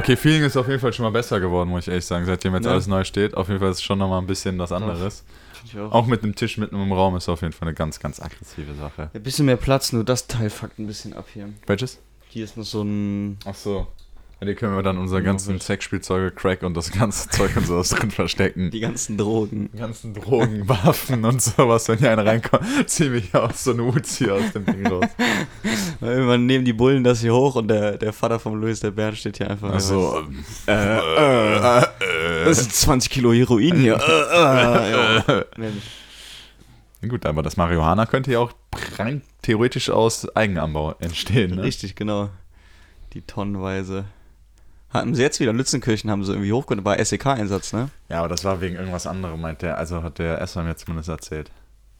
Okay, Feeling ist auf jeden Fall schon mal besser geworden, muss ich ehrlich sagen, seitdem jetzt Ja. alles neu steht. Auf jeden Fall ist es schon nochmal ein bisschen was anderes. Ich auch. Auch mit einem Tisch mitten im Raum ist auf jeden Fall eine ganz, ganz aggressive Sache. Ein bisschen mehr Platz, nur das Teil fuckt ein bisschen ab hier. Welches? Hier ist noch so ein. Ach so. Ja, die können wir dann unsere Ja, ganzen wild. Sexspielzeuge, Crack und das ganze Zeug und sowas drin verstecken. Die ganzen Drogen. Die ganzen Drogen, Waffen und sowas, wenn hier einer reinkommt, zieh mich aus so eine Uzi aus dem Ding raus. Weil Irgendwann nehmen die Bullen das hier hoch und der, der Vater von Louis, der Bernd, steht hier einfach. Also, Äh, äh, das sind 20 Kilo Heroin hier. Äh, äh, ja. Nee, gut, aber das Marihuana könnte ja auch rein theoretisch aus Eigenanbau entstehen, ne? Richtig, genau. Die tonnenweise. Hatten sie jetzt wieder, Lützenkirchen haben sie irgendwie hochgenommen, war SEK-Einsatz, ne? Ja, aber das war wegen irgendwas anderem, meint der, also hat der Esser mir zumindest erzählt.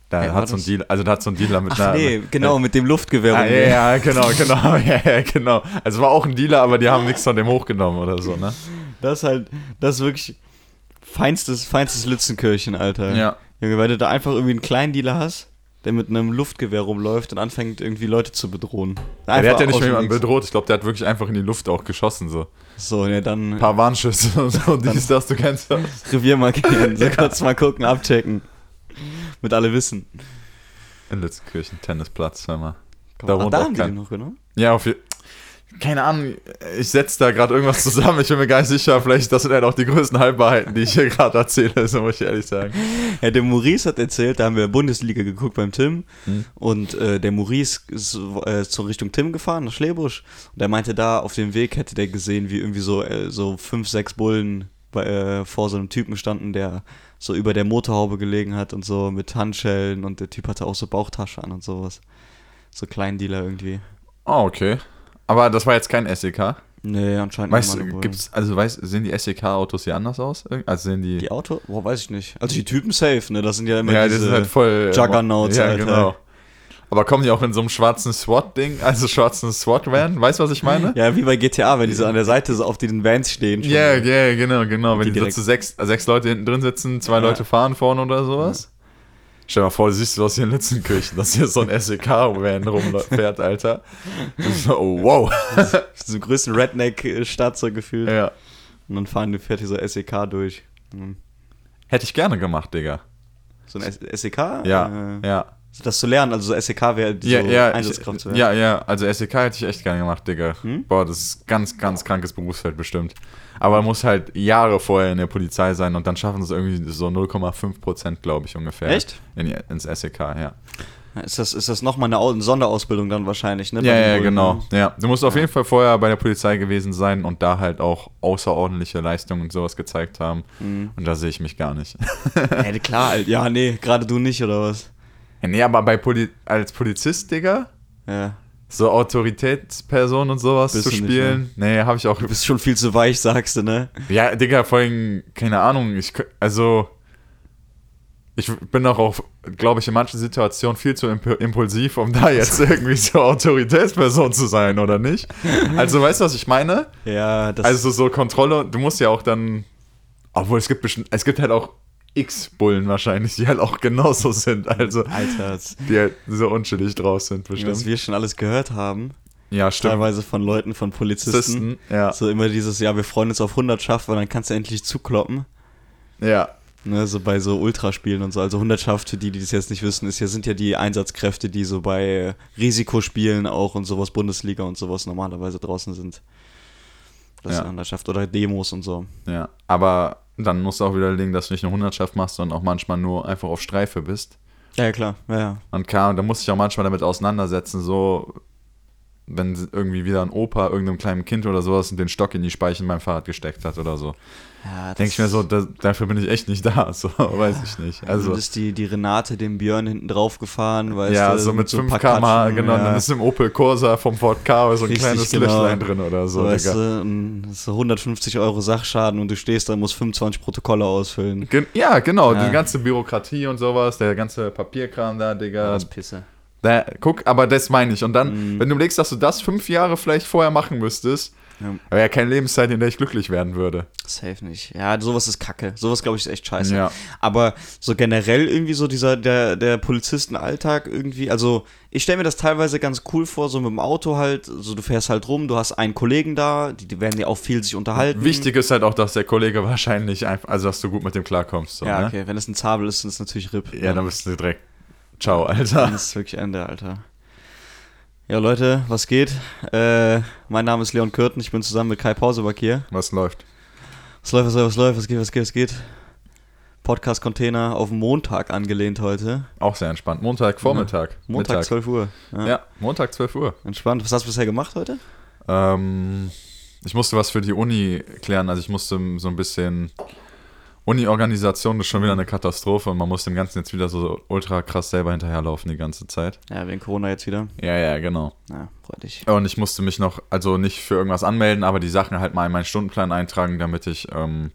Da war hat so ein Deal, also da hat so ein Dealer mit Ach einer. nee, genau, mit dem Luftgewehr. Ah, ja, ja, genau, genau, ja, ja, genau. Also war auch ein Dealer, aber die haben nichts von dem hochgenommen oder so, ne? Das ist halt, das ist wirklich feinstes, feinstes Lützenkirchen, Alter. Ja. Junge, weil du da einfach irgendwie einen kleinen Dealer hast, der mit einem Luftgewehr rumläuft und anfängt irgendwie Leute zu bedrohen. ja der hat ja nicht mehr jemanden bedroht, ich glaube, der hat wirklich einfach in die Luft auch geschossen, so. So, ja, dann Ein paar Warnschüsse und so, dies, das, du kennst. Revier markieren, so kurz mal gucken, abchecken. Mit alle wissen. In Lützenkirchen, Tennisplatz, hör mal. Ach, Da wohnt da auch haben die noch genommen? Ja, auf jeden keine Ahnung, ich setze da gerade irgendwas zusammen, ich bin mir gar nicht sicher, vielleicht, das sind halt auch die größten Halbwahrheiten, die ich hier gerade erzähle, so muss ich ehrlich sagen. Ja, der Maurice hat erzählt, da haben wir Bundesliga geguckt beim Tim Hm. und äh, der Maurice ist äh, zur Richtung Tim gefahren, nach Schlebusch und er meinte da, auf dem Weg hätte der gesehen, wie irgendwie so, äh, so fünf, sechs Bullen bei, äh, vor so einem Typen standen, der so über der Motorhaube gelegen hat und so mit Handschellen und der Typ hatte auch so Bauchtasche an und sowas. So Kleindealer irgendwie. Oh, okay. Aber das war jetzt kein SEK. Nee, anscheinend Weißt Bullen. gibt's, also weißt, sehen die SEK-Autos hier anders aus? Also sehen die. Die Auto? Boah, weiß ich nicht. Also die Typen safe, ne? Das sind ja immer ja, diese... das ist halt voll. Juggernauts, ja, Alter. genau. Aber kommen die auch in so einem schwarzen SWAT-Ding, also schwarzen SWAT-Van? Weißt du, was ich meine? Ja, wie bei GTA, wenn die so an der Seite so auf den Vans stehen. Ja, ja, genau, genau. Wenn die die, so zu sechs, sechs Leute hinten drin sitzen, zwei Ja. Leute fahren vorne oder sowas. Stell dir mal vor, du siehst was hier in Lützenkirchen, dass hier so ein SEK-Van rumfährt, Alter. Oh, wow. So eine größte Redneck-Stadt so gefühlt. Ja. Und dann fahren die, fährt hier so SEK durch. Mhm. Hätte ich gerne gemacht, Digga. So ein SEK? Ja, Äh, ja. Das zu lernen, also so SEK wäre so Ja, ja, Einsatzkraft zu ich, werden. ja, ja, also SEK hätte ich echt gerne gemacht, Digga. Hm? Boah, das ist ganz, ganz krankes Berufsfeld bestimmt. Aber man muss halt Jahre vorher in der Polizei sein und dann schaffen es irgendwie so 0,5 Prozent, glaube ich, ungefähr. Echt? In, die- ins SEK, ja. Ist das, ist das nochmal eine Au- eine Sonderausbildung dann wahrscheinlich, ne? Ja, ja, Bullen, genau. ne? Ja, du musst auf Ja. jeden Fall vorher bei der Polizei gewesen sein und da halt auch außerordentliche Leistungen und sowas gezeigt haben. Mhm. Und da sehe ich mich gar nicht. Ja, klar, ja, nee, gerade du nicht, oder was? Nee, aber bei Poli als Polizist, Digga, Ja. so Autoritätsperson und sowas Bist zu du nicht, spielen, nee, habe ich auch Du bist schon viel zu weich, sagst du, ne? Ja, Digga, vor allem, keine Ahnung, ich, also, ich bin auch, auf, glaube ich, in manchen Situationen viel zu imp impulsiv, um da jetzt irgendwie so Autoritätsperson zu sein, oder nicht? Also, weißt du, was ich meine? Ja, das Also, so Kontrolle, du musst ja auch dann, obwohl es gibt bestimmt, es gibt halt auch X-Bullen wahrscheinlich, die halt auch genauso sind, also, Alter, die halt so unschuldig draus sind, was bestimmt. wir schon alles gehört haben, Ja, stimmt. teilweise von Leuten, von Polizisten. Polizisten, ja, So immer dieses, ja, wir freuen uns auf Hundertschaft, weil dann kannst du endlich zukloppen. ja, Ne, so bei so Ultraspielen und so. Also Hundertschaft, für die, die das jetzt nicht wissen, ist ja, sind ja die Einsatzkräfte, die so bei Risikospielen auch und sowas, Bundesliga und sowas normalerweise draußen sind. Das Ja. ist Hundertschaft oder Demos und so. ja. Aber dann musst du auch widerlegen, dass du nicht nur Hundertschaft machst, sondern auch manchmal nur einfach auf Streife bist. Ja, ja klar. Ja, ja. Und klar, da musst du dich auch manchmal damit auseinandersetzen, so, wenn irgendwie wieder ein Opa irgendeinem kleinen Kind oder sowas den Stock in die Speichen beim Fahrrad gesteckt hat oder so. ja das- Denke ich mir so, da, dafür bin ich echt nicht da, so, weiß ich nicht. Also Also, ist die, die Renate dem Björn hinten drauf gefahren, weißt ja, du, so mit ein 5 paar km/h, Katschen, genau, ja. dann ist im Opel Corsa vom Ford Ka so ein Richtig, kleines genau. Löchlein drin oder so, so, weißt Digga. du, und so 150 Euro Sachschaden und du stehst da und musst 25 Protokolle ausfüllen. Gen ja, genau, Ja. die ganze Bürokratie und sowas, der ganze Papierkram da, Digga. Das Pisse. Da, guck, aber das meine ich. Und dann, Mhm. wenn du überlegst, dass du das fünf Jahre vielleicht vorher machen müsstest, Ja. Aber ja, keine Lebenszeit, in der ich glücklich werden würde. Safe nicht. Ja, sowas ist kacke. Sowas, glaube ich, ist echt scheiße. Ja. Aber so generell irgendwie so dieser, der, der Polizistenalltag irgendwie, also ich stelle mir das teilweise ganz cool vor, so mit dem Auto halt, so du fährst halt rum, du hast einen Kollegen da, die, die werden ja auch viel sich unterhalten. Wichtig ist halt auch, dass der Kollege wahrscheinlich einfach, also dass du gut mit dem klarkommst. So, Ja, ne? okay, wenn es ein Zabel ist, dann ist es natürlich RIP. Ja, dann bist du direkt. Ciao, Dann Alter. ist es wirklich Ende, Alter. Ja, Leute, was geht? Äh, mein Name ist Leon Kürten, ich bin zusammen mit Kai Pauseback hier. Was läuft? Was läuft, was läuft, was läuft, was geht, was geht, was geht? Podcast-Container auf Montag angelehnt heute. Auch sehr entspannt. Montag, Vormittag. Montag, Mittag. 12 Uhr. Ja. Ja, Montag, 12 Uhr. Entspannt. Was hast du bisher gemacht heute? Ähm, ich musste was für die Uni klären. Also ich musste so ein bisschen. Uni-Organisation ist schon wieder eine Katastrophe und man muss dem Ganzen jetzt wieder so ultra krass selber hinterherlaufen die ganze Zeit. Ja, wegen Corona jetzt wieder. Ja, ja, genau. Ja, freut dich. Und ich musste mich noch, also nicht für irgendwas anmelden, aber die Sachen halt mal in meinen Stundenplan eintragen, damit ich ähm,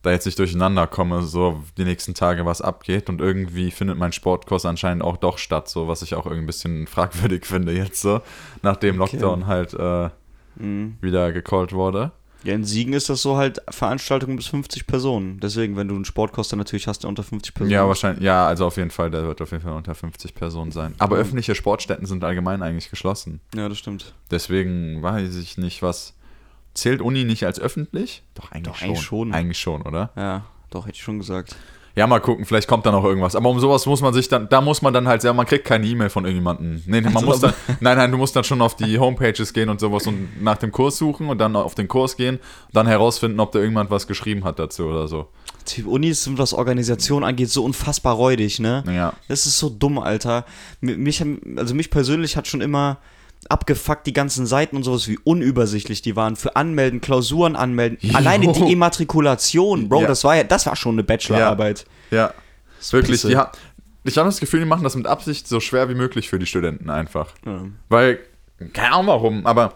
da jetzt nicht durcheinander komme, so die nächsten Tage was abgeht. Und irgendwie findet mein Sportkurs anscheinend auch doch statt, so was ich auch irgendwie ein bisschen fragwürdig finde jetzt so, nachdem Okay. Lockdown halt äh, Mhm. wieder gecallt wurde. Ja, in Siegen ist das so halt Veranstaltungen bis 50 Personen. Deswegen, wenn du einen Sportkurs dann natürlich hast, der unter 50 Personen. Ja, wahrscheinlich, ja, also auf jeden Fall, der wird auf jeden Fall unter 50 Personen sein. Aber öffentliche Sportstätten sind allgemein eigentlich geschlossen. Ja, das stimmt. Deswegen weiß ich nicht, was. Zählt Uni nicht als öffentlich? Doch, eigentlich, Doch, schon. eigentlich schon. Eigentlich schon, oder? Ja, doch, hätte ich schon gesagt. Ja, mal gucken, vielleicht kommt da noch irgendwas. Aber um sowas muss man sich dann, da muss man dann halt, ja, man kriegt keine E-Mail von irgendjemandem. Nee, nee, man Also, muss dann, nein, nein, du musst dann schon auf die Homepages gehen und sowas und nach dem Kurs suchen und dann auf den Kurs gehen und dann herausfinden, ob da irgendjemand was geschrieben hat dazu oder so. Die Unis sind, was Organisation angeht, so unfassbar räudig, ne? Ja. Das ist so dumm, Alter. Mi- Mich, also mich persönlich hat schon immer abgefuckt die ganzen Seiten und sowas, wie unübersichtlich die waren. Für Anmelden, Klausuren anmelden. Jo. Alleine die Immatrikulation, Bro, Ja. das war ja, das war schon eine Bachelorarbeit. Ja. Wirklich, Pisse. die ha ich habe das Gefühl, die machen das mit Absicht so schwer wie möglich für die Studenten einfach. Ja. Weil, keine Ahnung warum, aber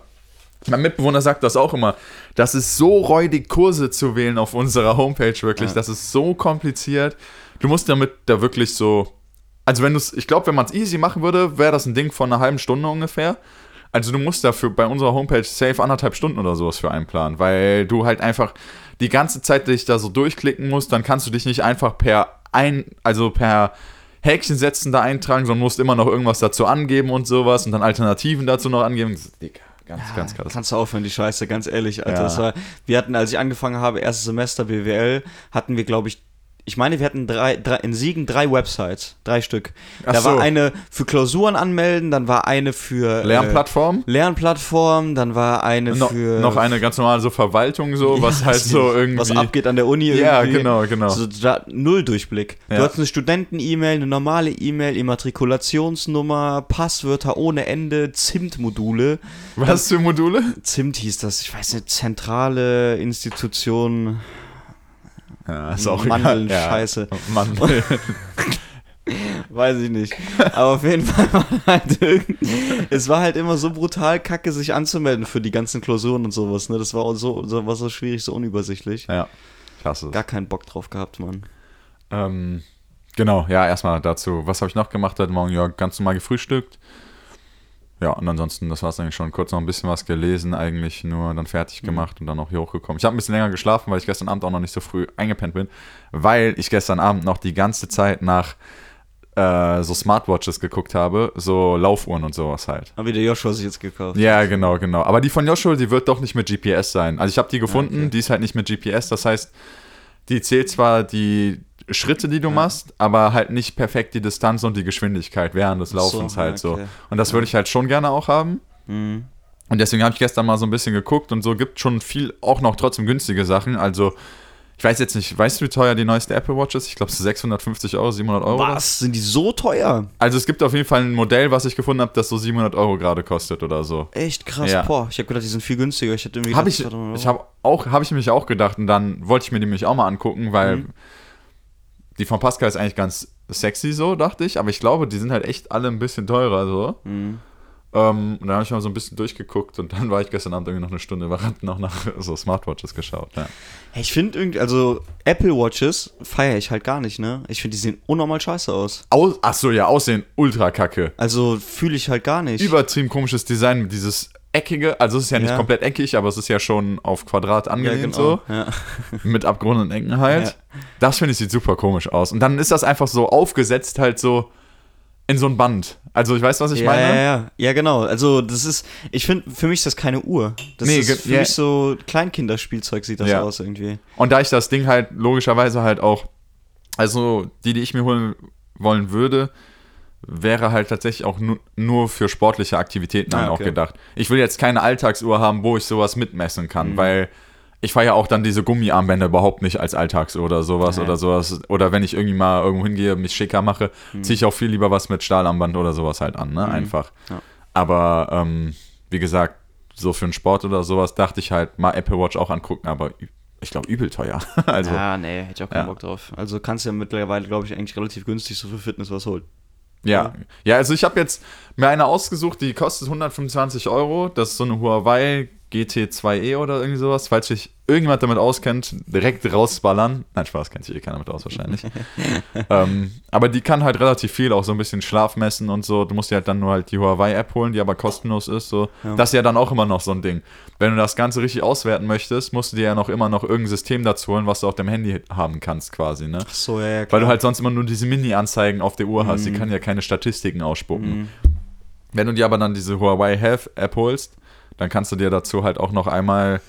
mein Mitbewohner sagt das auch immer. Das ist so räudig, Kurse zu wählen auf unserer Homepage, wirklich. Ja. Das ist so kompliziert. Du musst damit da wirklich so. Also, wenn du es, ich glaube, wenn man es easy machen würde, wäre das ein Ding von einer halben Stunde ungefähr. Also, du musst dafür bei unserer Homepage safe anderthalb Stunden oder sowas für einplanen, weil du halt einfach die ganze Zeit dich da so durchklicken musst. Dann kannst du dich nicht einfach per ein, also per Häkchen setzen da eintragen, sondern musst immer noch irgendwas dazu angeben und sowas und dann Alternativen dazu noch angeben. Das ist, Digga, ganz, ganz krass. Kannst du aufhören, die Scheiße, ganz ehrlich, Alter. Ja. War, wir hatten, als ich angefangen habe, erstes Semester BWL, hatten wir, glaube ich, ich meine, wir hatten drei, drei, in Siegen drei Websites, drei Stück. Ach da war so. eine für Klausuren anmelden, dann war eine für Lernplattform? Äh, Lernplattform, dann war eine No, für noch eine ganz normale so Verwaltung, so, was Ja, halt so irgendwie. was abgeht an der Uni Ja, irgendwie. genau, genau. So, da, null Durchblick. Ja. Du hattest eine Studenten-E-Mail, eine normale E-Mail, Immatrikulationsnummer, Passwörter ohne Ende, ZIMT-Module. Was für Module? ZIMT hieß das, ich weiß nicht, zentrale Institution, Ja, ist auch Mandeln, egal. Ja. Scheiße. Mandeln. weiß ich nicht. Aber auf jeden Fall war halt es war halt immer so brutal kacke, sich anzumelden für die ganzen Klausuren und sowas, ne? Das war so, so, war so schwierig, so unübersichtlich. ja, klasse. Gar keinen Bock drauf gehabt, Mann. Ähm, genau, ja, erstmal dazu. Was habe ich noch gemacht heute Morgen? Ja, ganz normal gefrühstückt. Ja, und ansonsten, das war es eigentlich schon. Kurz noch ein bisschen was gelesen, eigentlich nur dann fertig gemacht und dann auch hier hochgekommen. Ich habe ein bisschen länger geschlafen, weil ich gestern Abend auch noch nicht so früh eingepennt bin, weil ich gestern Abend noch die ganze Zeit nach äh, so Smartwatches geguckt habe, so Laufuhren und sowas halt. Aber wieder Joshua sich jetzt gekauft. Ja, genau, genau. Aber die von Joshua, die wird doch nicht mit GPS sein. Also ich habe die gefunden, okay. die ist halt nicht mit GPS. Das heißt, die zählt zwar die Schritte, die du machst, aber halt nicht perfekt die Distanz und die Geschwindigkeit während des so, Laufens halt ja, okay. so. Und das würde ich halt schon gerne auch haben. Mhm. Und deswegen habe ich gestern mal so ein bisschen geguckt und so gibt schon viel, auch noch trotzdem günstige Sachen. Also ich weiß jetzt nicht, weißt du, wie teuer die neueste Apple Watch ist? Ich glaube, es ist 650 Euro, 700 Euro. Was? Sind die so teuer? Also es gibt auf jeden Fall ein Modell, was ich gefunden habe, das so 700 Euro gerade kostet oder so. Echt krass, Ja. boah. Ich habe gedacht, die sind viel günstiger. Ich hätte irgendwie Habe gedacht, ich, 200 Euro. ich habe auch, habe ich mich auch gedacht und dann wollte ich mir die nämlich auch mal angucken, weil Mhm. Die von Pascal ist eigentlich ganz sexy so, dachte ich, aber ich glaube, die sind halt echt alle ein bisschen teurer so. Mhm. Ähm, und dann habe ich mal so ein bisschen durchgeguckt und dann war ich gestern Abend irgendwie noch eine Stunde überrannt noch nach so Smartwatches geschaut. Ja. Ich finde irgendwie, also Apple Watches feiere ich halt gar nicht, ne? Ich finde, die sehen unnormal scheiße aus. Aus, ach so, ja, Aussehen ultra kacke. Also fühle ich halt gar nicht. Übertrieben komisches Design mit dieses eckige, also es ist ja nicht Ja. komplett eckig, aber es ist ja schon auf Quadrat angelehnt so. Ja. mit abgerundeten Ecken halt. Ja. Das finde ich sieht super komisch aus. Und dann ist das einfach so aufgesetzt halt so in so ein Band. Also ich weiß, was ich ja, meine. ja, ja, ja, genau. Also das ist, ich finde, für mich ist das keine Uhr. Das Nee, ist für ja. mich so Kleinkinderspielzeug sieht das Ja. aus irgendwie. Und da ich das Ding halt logischerweise halt auch, also die, die ich mir holen wollen würde, wäre halt tatsächlich auch nu nur für sportliche Aktivitäten Ah, dann auch okay. gedacht. Ich will jetzt keine Alltagsuhr haben, wo ich sowas mitmessen kann, Mhm. weil ich fahre ja auch dann diese Gummiarmbänder überhaupt nicht als Alltagsuhr oder sowas Nee. oder sowas. Oder wenn ich irgendwie mal irgendwo hingehe, mich schicker mache, ziehe ich auch viel lieber was mit Stahlarmband oder sowas halt an, ne? Einfach. Mhm. Ja. Aber ähm, wie gesagt, so für einen Sport oder sowas dachte ich halt mal Apple Watch auch angucken, aber ich glaube übel teuer. also ja, nee, hätte ich auch keinen Ja. Bock drauf. Also kannst du ja mittlerweile, glaube ich, eigentlich relativ günstig so für Fitness was holen. Ja, ja, also ich habe jetzt mir eine ausgesucht, die kostet 125 Euro. Das ist so eine Huawei GT2e oder irgendwie sowas. Falls sich irgendjemand damit auskennt, direkt rausballern. Nein, Spaß, kennt sich eh keiner mit aus wahrscheinlich. ähm, aber die kann halt relativ viel, auch so ein bisschen Schlaf messen und so. Du musst dir halt dann nur halt die Huawei-App holen, die aber kostenlos ist. So. Ja. Das ist ja dann auch immer noch so ein Ding. Wenn du das Ganze richtig auswerten möchtest, musst du dir ja noch immer noch irgendein System dazu holen, was du auf dem Handy haben kannst quasi, ne? Ach so, ja, ja. Weil du halt sonst immer nur diese Mini-Anzeigen auf der Uhr hast. Die Mhm. kann ja keine Statistiken ausspucken. Mhm. Wenn du dir aber dann diese Huawei Health App holst, dann kannst du dir dazu halt auch noch einmal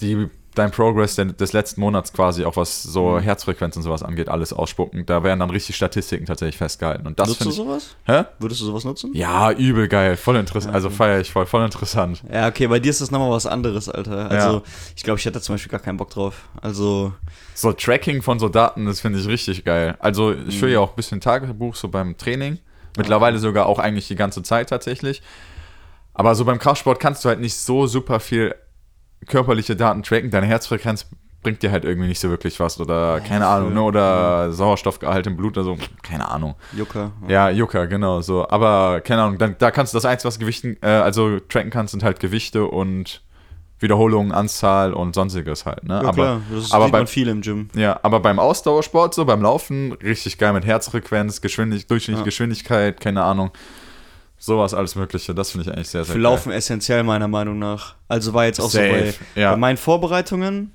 die, dein Progress des letzten Monats quasi, auch was so Mhm. Herzfrequenz und sowas angeht, alles ausspucken. Da werden dann richtig Statistiken tatsächlich festgehalten. Und das Nutzt du ich. sowas? Hä? Würdest du sowas nutzen? Ja, übel geil. Voll interessant. Also feiere ich voll. Voll interessant. Ja, okay, bei dir ist das nochmal was anderes, Alter. Also, Ja. ich glaube, ich hätte zum Beispiel gar keinen Bock drauf. Also, So Tracking von so Daten, das finde ich richtig geil. Also ich führe Mhm. ja auch ein bisschen Tagebuch so beim Training. Mittlerweile sogar auch eigentlich die ganze Zeit tatsächlich. Aber so beim Kraftsport kannst du halt nicht so super viel körperliche Daten tracken. Deine Herzfrequenz bringt dir halt irgendwie nicht so wirklich was oder keine Ahnung, ne? oder Sauerstoffgehalt im Blut oder so, keine Ahnung. Jucker. Ja, Jucker, genau so. Aber keine Ahnung, dann, da kannst du das Einzige, was Gewichten, äh, also tracken kannst, sind halt Gewichte und Wiederholungen, Anzahl und sonstiges halt. Ne? Ja, aber, klar, das aber sieht bei- man viel im Gym. ja, aber beim Ausdauersport, so beim Laufen, richtig geil mit Herzfrequenz, Geschwindig durchschnittliche Ja. Geschwindigkeit, keine Ahnung. Sowas, alles Mögliche. Das finde ich eigentlich sehr, sehr Für geil. Laufen essentiell, meiner Meinung nach. Also war jetzt auch so Safe, bei, ja. bei meinen Vorbereitungen.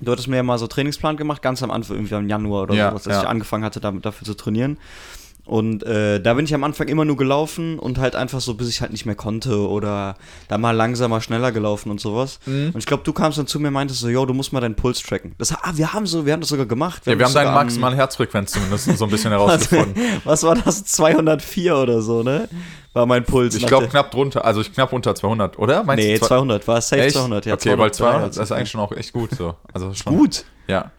Du hattest mir ja mal so Trainingsplan gemacht, ganz am Anfang, irgendwie im Januar oder Ja, sowas, dass ja. ich angefangen hatte, damit, dafür zu trainieren. Und äh, da bin ich am Anfang immer nur gelaufen und halt einfach so, bis ich halt nicht mehr konnte oder da mal langsamer, schneller gelaufen und sowas. Mhm. Und ich glaube, du kamst dann zu mir und meintest so, yo, du musst mal deinen Puls tracken. Das, ah, wir haben so, wir haben das sogar gemacht. Ja, wir haben deine maximale Herzfrequenz zumindest so ein bisschen herausgefunden. Was war das? 204 oder so, ne? War mein Puls. Ich glaube knapp drunter, also ich knapp unter 200, oder? Meinst Nee, du zwei- 200, war safe Echt? 200. Ja, okay, weil 200 200 ist eigentlich schon auch echt gut so. Also schon, gut. Ja.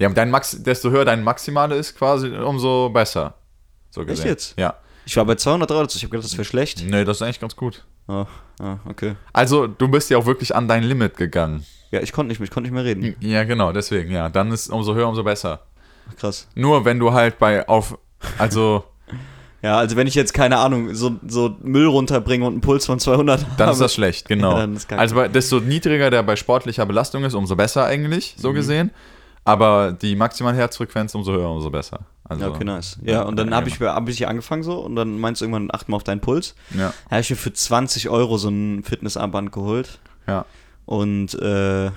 Ja, dein Max, desto höher dein Maximale ist quasi, umso besser. So gesehen. jetzt? Ja. Ich war bei 200 Euro, ich habe gedacht, das wäre schlecht. Nee, das ist eigentlich ganz gut. Ah, ah, okay. Also, du bist ja auch wirklich an dein Limit gegangen. Ja, ich konnte nicht mehr, ich konnte nicht mehr reden. Ja, genau, deswegen, ja. Dann ist umso höher, umso besser. Krass. Nur wenn du halt bei auf, also Ja, also wenn ich jetzt, keine Ahnung, so, so Müll runterbringe und einen Puls von 200 dann habe, ist das schlecht, genau. Ja, dann also bei, desto niedriger der bei sportlicher Belastung ist, umso besser eigentlich, so Mhm. gesehen. Aber die maximale Herzfrequenz, umso höher, umso besser. Also, Ja, okay, nice. Ja, und dann habe ich, hab ich angefangen so und dann meinst du irgendwann, acht mal auf deinen Puls. Ja, Da habe ich mir für 20 Euro so ein Fitnessarmband geholt. ja. Und äh,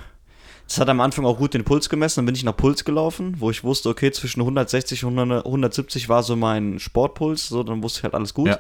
das hat am Anfang auch gut den Puls gemessen. Dann bin ich nach Puls gelaufen, wo ich wusste, okay, zwischen 160 und 100 170 war so mein Sportpuls. So, dann wusste ich halt alles gut. Ja.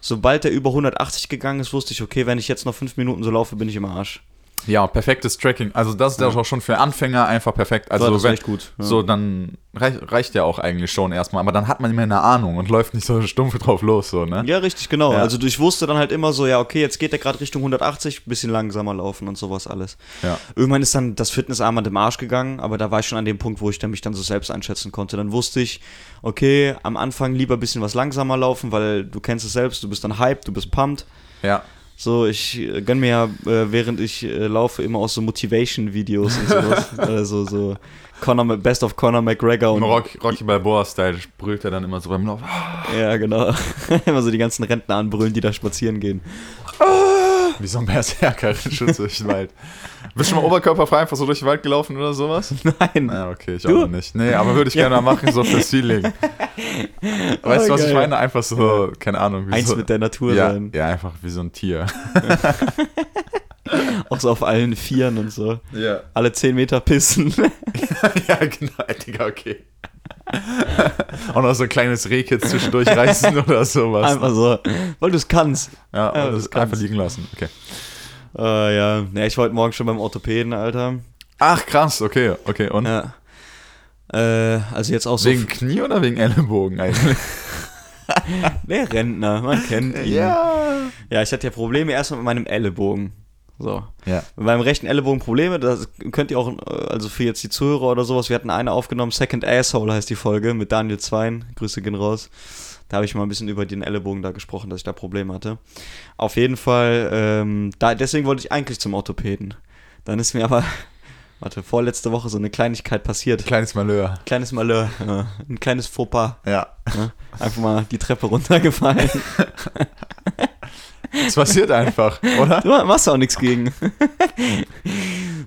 Sobald der über 180 gegangen ist, wusste ich, okay, wenn ich jetzt noch fünf Minuten so laufe, bin ich im Arsch. Ja, perfektes Tracking. Also das ist ja. Auch schon für Anfänger einfach perfekt. Also das wenn, gut. Ja. so dann reich, reicht ja auch eigentlich schon erstmal. Aber dann hat man immer eine Ahnung und läuft nicht so stumpf drauf los, so, ne? Ja, richtig, genau. Ja. Also ich wusste dann halt immer so, ja, okay, jetzt geht der gerade Richtung 180, bisschen langsamer laufen und sowas alles. Ja. Irgendwann ist dann das Fitnessarmband im Arsch gegangen, aber da war ich schon an dem Punkt, wo ich dann mich dann so selbst einschätzen konnte. Dann wusste ich, okay, am Anfang lieber ein bisschen was langsamer laufen, weil du kennst es selbst, du bist dann hyped, du bist pumped. Ja. So, ich äh, gönn mir ja, äh, während ich äh, laufe, immer aus so Motivation-Videos und sowas. also so Conor, Best of Conor McGregor und Rock, Rocky Balboa-Style brüllt er dann immer so beim Lauf. Ja, genau. Immer so die ganzen Rentner anbrüllen, die da spazieren gehen. Wie so ein Berserker rennt durch den Wald. Bist du schon mal oberkörperfrei einfach so durch den Wald gelaufen oder sowas? Nein. Ja, okay, ich Du? auch nicht. Nee, aber würde ich gerne mal machen, so fürs Feeling. Weißt du, was ich geil. meine? Einfach so, keine Ahnung. Wie Eins so, mit der Natur ja, sein. ja, einfach wie so ein Tier. Auch so auf allen Vieren und so. Ja. Alle 10 Meter pissen. ja, genau, Digga, okay. Auch noch so ein kleines Rehkitz zwischendurch reißen oder sowas. Einfach so, weil du es kannst. ja, und das das einfach liegen lassen. Okay. Äh, ja. ja, ich wollte morgen schon beim Orthopäden, Alter. Ach, krass, okay, okay. Und Ja. Äh, also jetzt auch so. wegen Knie oder wegen Ellenbogen eigentlich? Der Rentner, man kennt ihn. ja. Ja, ich hatte ja Probleme erstmal mit meinem Ellenbogen. So. Ja. Mit meinem rechten Ellenbogen Probleme, das könnt ihr auch, äh, also für jetzt die Zuhörer oder sowas, wir hatten eine aufgenommen, Second Asshole heißt die Folge, mit Daniel Zwein, Grüße gehen raus. Da habe ich mal ein bisschen über den Ellenbogen da gesprochen, dass ich da Probleme hatte. Auf jeden Fall, ähm, da, deswegen wollte ich eigentlich zum Orthopäden. Dann ist mir aber, warte, vorletzte Woche so eine Kleinigkeit passiert. Kleines Malheur. Kleines Malheur, ja, ein kleines Fauxpas. Ja. Ne? Einfach mal die Treppe runtergefallen. Es passiert einfach, oder? Du machst auch nichts gegen.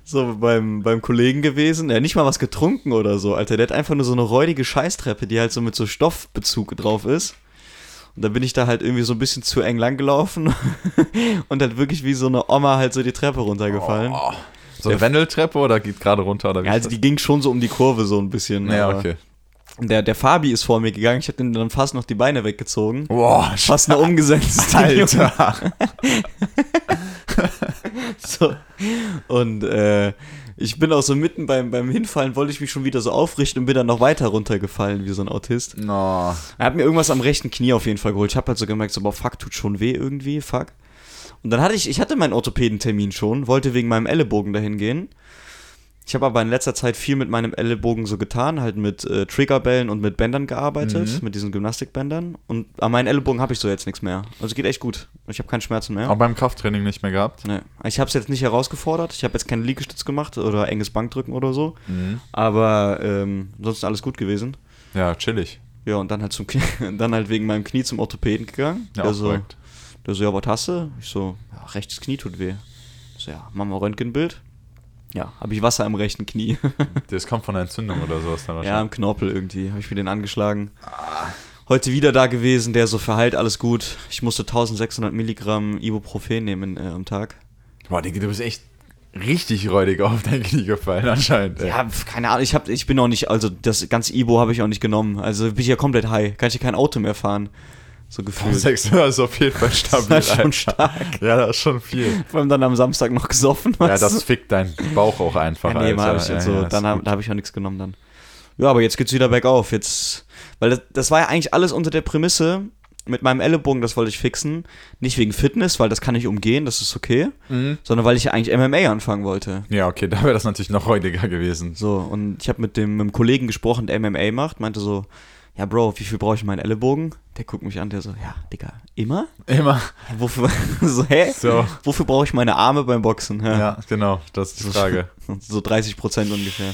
so beim, beim Kollegen gewesen, der hat nicht mal was getrunken oder so, Alter. Der hat einfach nur so eine räudige Scheißtreppe, die halt so mit so Stoffbezug drauf ist. Und da bin ich da halt irgendwie so ein bisschen zu eng lang gelaufen und halt wirklich wie so eine Oma halt so die Treppe runtergefallen. Oh. So eine Wendeltreppe oder geht gerade runter? Oder wie Ja, also die ging schon so um die Kurve so ein bisschen. ja, okay. Der, der Fabi ist vor mir gegangen, ich hab den dann fast noch die Beine weggezogen. Boah, Fast nur umgesetzt. Alter. So. Und äh, ich bin auch so mitten beim, beim Hinfallen, wollte ich mich schon wieder so aufrichten und bin dann noch weiter runtergefallen wie so ein Autist. No. Er hat mir irgendwas am rechten Knie auf jeden Fall geholt. Ich habe halt so gemerkt, so, boah, fuck, tut schon weh irgendwie, fuck. Und dann hatte ich, ich hatte meinen Orthopädentermin schon, wollte wegen meinem Ellenbogen dahin gehen. Ich habe aber in letzter Zeit viel mit meinem Ellenbogen so getan, halt mit äh, Triggerbällen und mit Bändern gearbeitet, Mhm. mit diesen Gymnastikbändern. Und an meinen Ellenbogen habe ich so jetzt nichts mehr. Also geht echt gut. Ich habe keine Schmerzen mehr. Auch beim Krafttraining nicht mehr gehabt. Nee. Ich habe es jetzt nicht herausgefordert. Ich habe jetzt keinen Liegestütz gemacht oder enges Bankdrücken oder so. Mhm. Aber ähm, sonst alles gut gewesen. Ja, chillig. Ja, und dann halt zum Knie, dann halt wegen meinem Knie zum Orthopäden gegangen. Ja, der, so, korrekt. der so, ja, was hast du? Ich so, ja, rechtes Knie tut weh. Ich so, ja, machen wir Röntgenbild. Ja, habe ich Wasser im rechten Knie. Das kommt von einer Entzündung oder sowas dann ja, im wahrscheinlich. Knorpel irgendwie. Habe ich mir den angeschlagen. Heute wieder da gewesen, der so verheilt, alles gut. Ich musste 1600 Milligramm Ibuprofen nehmen äh, am Tag. Boah, Digga, du bist echt richtig räudig auf dein Knie gefallen anscheinend. ey. Ja, keine Ahnung, ich, hab, ich bin auch nicht, also das ganze Ibo habe ich auch nicht genommen. Also bin ich ja komplett high. Kann ich ja kein Auto mehr fahren. So gefühlt. Sechs Uhr ist auf jeden Fall stabil. Das ist schon stark. Ja, das ist schon viel. Vor allem dann am Samstag noch gesoffen. Ja, das fickt deinen Bauch auch einfach. ja, nee, Alter. hab ich jetzt so, ja, ja, dann ist hab, habe ich auch nichts genommen dann. Ja, aber jetzt geht's wieder bergauf. Jetzt, weil das, das war ja eigentlich alles unter der Prämisse, mit meinem Ellenbogen, das wollte ich fixen. Nicht wegen Fitness, weil das kann ich umgehen, das ist okay. Mhm. Sondern weil ich ja eigentlich MMA anfangen wollte. Ja, okay, da wäre das natürlich noch räudiger gewesen. So, und ich habe mit dem, mit dem Kollegen gesprochen, der MMA macht, meinte so, ja Bro, wie viel brauche ich meinen Ellenbogen? Der guckt mich an, der so, ja, Digga, immer? Immer. Ja, wofür, so, hä? So. Wofür brauche ich meine Arme beim Boxen? Ja. Ja, genau, das ist die Frage. So 30 Prozent ungefähr.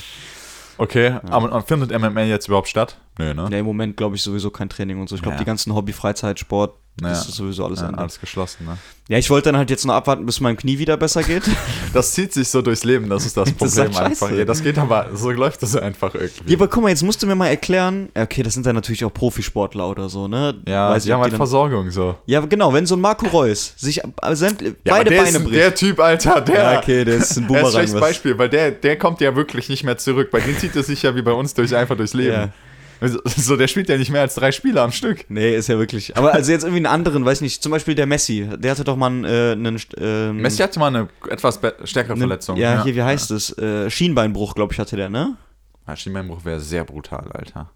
Okay, aber und findet MMA jetzt überhaupt statt? Nö, ne? Ja, im Moment glaube ich sowieso kein Training und so. Ich glaube, Ja. die ganzen Hobby, Freizeit, Sport, Naja. das ist sowieso alles Ja, alles geschlossen, ne? Ja, ich wollte dann halt jetzt noch abwarten, bis meinem Knie wieder besser geht. Das zieht sich so durchs Leben, das ist das Das ist Problem halt einfach. Ja, das geht aber, so läuft das einfach irgendwie. ja, aber guck mal, jetzt musst du mir mal erklären, ja, okay, das sind dann natürlich auch Profisportler oder so, ne? Ja, Weiß die ich, haben halt Versorgung so. Ja, genau, wenn so ein Marco Reus sich Ja, beide der Beine ist, bricht. Der Typ, Alter, der. Ja, okay, der ist ein Er ist Boomerang, ein schlechtes was- Beispiel, weil der, der kommt ja wirklich nicht mehr zurück. Bei dem zieht es sich ja wie bei uns durch, einfach durchs Leben. Ja. Also, So, der spielt ja nicht mehr als drei Spiele am Stück. Nee, ist ja wirklich. Aber also jetzt irgendwie einen anderen, weiß nicht, zum Beispiel der Messi, der hatte doch mal einen, äh, einen ähm, Messi hatte mal eine etwas stärkere einen- Verletzung. Ja, hier, wie heißt es? Äh, Schienbeinbruch, glaube ich, hatte der, ne? Ja, Schienbeinbruch wäre sehr brutal, Alter.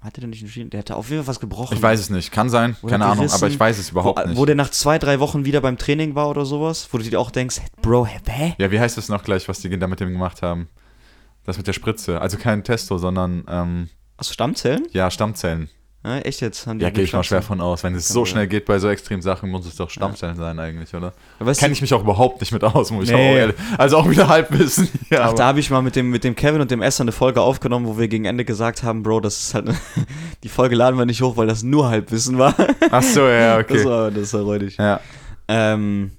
Hatte der nicht einen Schienen? Der hatte auf jeden Fall was gebrochen. Ich weiß es nicht, kann sein, Oder keine Ahnung, gerissen, aber ich weiß es überhaupt wo, nicht. Wo der nach zwei, drei Wochen wieder beim Training war oder sowas, wo du dir auch denkst, hey, Bro, hä, hä? ja, wie heißt es noch gleich, was die da mit dem gemacht haben? Das mit der Spritze. Also kein Testo, sondern ähm, Du Stammzellen? ja, Stammzellen. Ja, echt jetzt? Haben die Ja, gehe ich mal schwer von aus. Wenn es so schnell geht bei so extremen Sachen, muss es doch Stammzellen sein eigentlich, oder? Kenne ich mich auch überhaupt nicht mit aus, muss ich Nee. auch ehrlich. Also auch wieder Halbwissen. Ja, Ach, aber- da habe ich mal mit dem, mit dem Kevin und dem Esther eine Folge aufgenommen, wo wir gegen Ende gesagt haben, Bro, das ist halt, die Folge laden wir nicht hoch, weil das nur Halbwissen war. Ach so, ja, okay. Das war, das war räudig. ja. Ähm,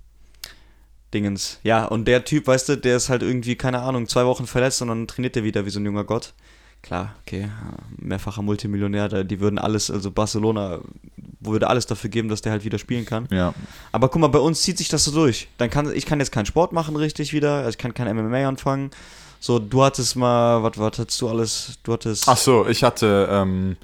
Dingens. Ja, und der Typ, weißt du, der ist halt irgendwie, keine Ahnung, zwei Wochen verletzt und dann trainiert er wieder wie so ein junger Gott. Klar, okay, mehrfacher Multimillionär, die würden alles, also Barcelona würde alles dafür geben, dass der halt wieder spielen kann. Ja. Aber guck mal, bei uns zieht sich das so durch. Dann kann ich kann jetzt keinen Sport machen richtig wieder, also ich kann kein MMA anfangen. So, du hattest mal, was, was hattest du alles? Du hattest. Ach so, ich hatte, ähm,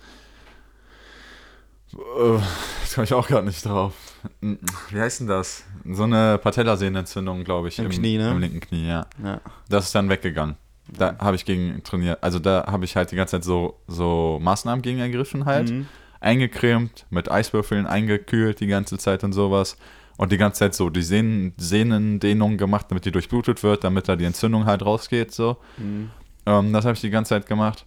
äh, jetzt komme ich auch gerade nicht drauf. Wie heißt denn das? So eine Patellasehnenentzündung, glaube ich. Im Knie, ne? Im linken Knie, ja. Ja. Das ist dann weggegangen. Da habe ich gegen trainiert. Also da habe ich halt die ganze Zeit so, so Maßnahmen gegen ergriffen halt. Mhm. Eingecremt, mit Eiswürfeln eingekühlt die ganze Zeit und sowas. Und die ganze Zeit so die Sehnen, Sehnendehnung gemacht, damit die durchblutet wird, damit da die Entzündung halt rausgeht. So. Mhm. Ähm, das habe ich die ganze Zeit gemacht.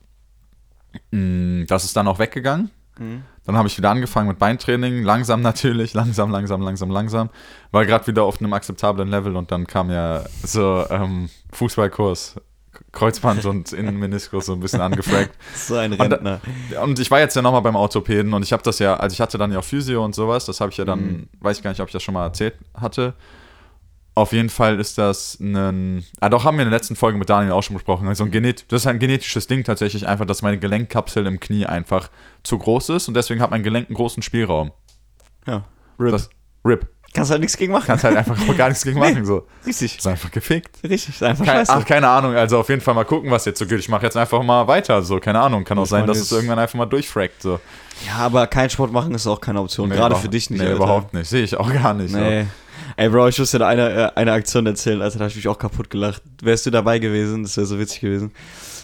Mm, Das ist dann auch weggegangen. Mhm. Dann habe ich wieder angefangen mit Beintraining, langsam natürlich, langsam, langsam, langsam, langsam. War gerade wieder auf einem akzeptablen Level und dann kam ja so ähm, Fußballkurs, Kreuzband und Innenmeniskus so ein bisschen angefragt. So ein Und Rentner. Und ich war jetzt ja nochmal beim Orthopäden und ich habe das ja, also ich hatte dann ja auch Physio und sowas, das habe ich ja dann, Mhm. weiß ich gar nicht, ob ich das schon mal erzählt hatte. Auf jeden Fall ist das ein, ah doch, haben wir in der letzten Folge mit Daniel auch schon besprochen, also ein Genet, das ist ein genetisches Ding tatsächlich einfach, dass meine Gelenkkapsel im Knie einfach zu groß ist und deswegen hat mein Gelenk einen großen Spielraum. Ja. Rip. Das, RIP. Kannst halt nichts gegen machen. Kannst halt einfach gar nichts gegen machen, so. Richtig. Ist einfach gefickt. Richtig. Ist einfach Kein, scheiße. ach, keine Ahnung, also auf jeden Fall mal gucken, was jetzt so geht. Ich mache jetzt einfach mal weiter, so, keine Ahnung. Kann auch Ich sein, dass es irgendwann einfach mal durchfragt, so. Ja, aber kein Sport machen ist auch keine Option. Nee, Gerade für dich nicht. Nee, Alter. überhaupt nicht. Sehe ich auch gar nicht. so. Nee. Ey, Bro, ich muss dir da eine, äh, eine Aktion erzählen, Alter, da habe ich mich auch kaputt gelacht. Wärst du dabei gewesen, das wäre so witzig gewesen.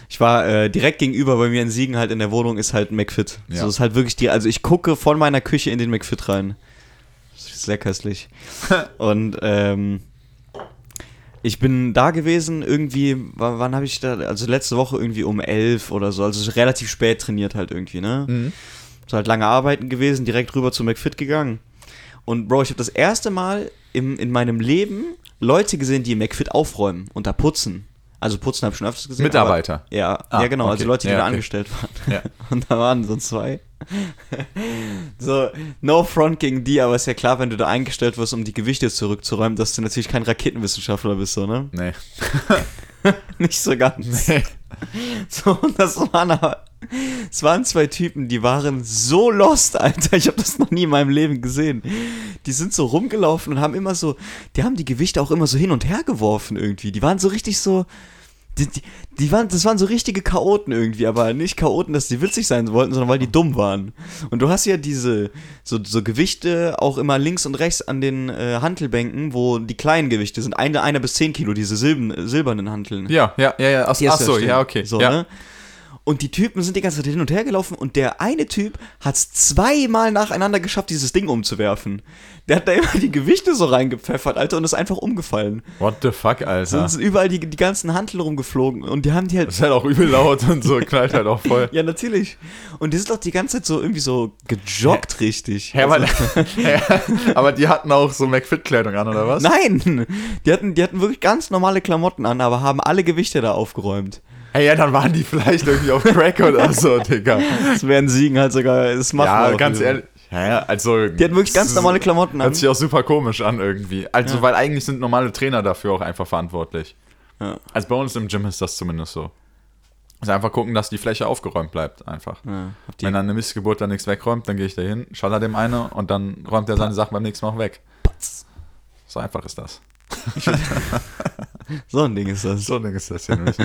Ich war äh, direkt gegenüber bei mir in Siegen halt in der Wohnung ist halt ein McFit. Ja. So ist halt wirklich die, also ich gucke von meiner Küche in den McFit rein. Sehr köstlich. Und ähm, ich bin da gewesen, irgendwie, wann, habe ich da, also letzte Woche irgendwie um elf oder so, also relativ spät trainiert halt irgendwie, ne? Mhm. So halt lange arbeiten gewesen, direkt rüber zu McFit gegangen. Und Bro, ich habe das erste Mal im, in meinem Leben Leute gesehen, die im McFit aufräumen und da putzen. Also putzen habe ich schon öfters gesehen. Mitarbeiter? Aber, ja, Ah, ja, genau, also okay. Leute, die Ja, da okay. angestellt waren. Ja. Und da waren so zwei. So, no front gegen die, aber ist ja klar, wenn du da eingestellt wirst, um die Gewichte zurückzuräumen, dass du natürlich kein Raketenwissenschaftler bist, so, ne? Nee. Nicht so ganz. nee. So, und das waren aber, es waren zwei Typen, die waren so lost, Alter. Ich habe das noch nie in meinem Leben gesehen. Die sind so rumgelaufen und haben immer so, die haben die Gewichte auch immer so hin und her geworfen irgendwie. Die waren so richtig so, die, die, die waren, das waren so richtige Chaoten irgendwie, aber nicht Chaoten, dass die witzig sein wollten, sondern weil die dumm waren. Und du hast ja diese, so, so Gewichte auch immer links und rechts an den äh, Hantelbänken, wo die kleinen Gewichte sind. Eine, einer bis zehn Kilo, diese silben, silbernen Hanteln. Ja, ja, ja, ja. Ach, ach so, ja, okay. So, ja. ne? Und die Typen sind die ganze Zeit hin und her gelaufen und der eine Typ hat es zweimal nacheinander geschafft, dieses Ding umzuwerfen. Der hat da immer die Gewichte so reingepfeffert, Alter, und ist einfach umgefallen. What the fuck, Alter? Sind überall die, die ganzen Hantel rumgeflogen und die haben die halt. Das ist halt auch übel laut und so, knallt halt auch voll. Ja, natürlich. Und die sind doch die ganze Zeit so irgendwie so gejoggt, richtig. Ja, aber, Also- ja, aber die hatten auch so McFit-Kleidung an, oder was? Nein! Die hatten, die hatten wirklich ganz normale Klamotten an, aber haben alle Gewichte da aufgeräumt. Hey, ja, dann waren die vielleicht irgendwie auf Crack oder so, Digga. Das wären Siegen halt sogar. Das machen Ja, ganz wieder. ehrlich. Ja, also. Die hatten wirklich ganz normale Klamotten an. Hört sich auch super komisch an irgendwie. Also, Ja. weil eigentlich sind normale Trainer dafür auch einfach verantwortlich. Ja. Also bei uns im Gym ist das zumindest so. Also einfach gucken, dass die Fläche aufgeräumt bleibt, einfach. Ja, Wenn dann eine Missgeburt da nichts wegräumt, dann gehe ich da hin, schaller dem eine und dann räumt er seine Sachen beim nächsten Mal auch weg. So einfach ist das. So ein Ding ist das. So ein Ding ist das hier nämlich.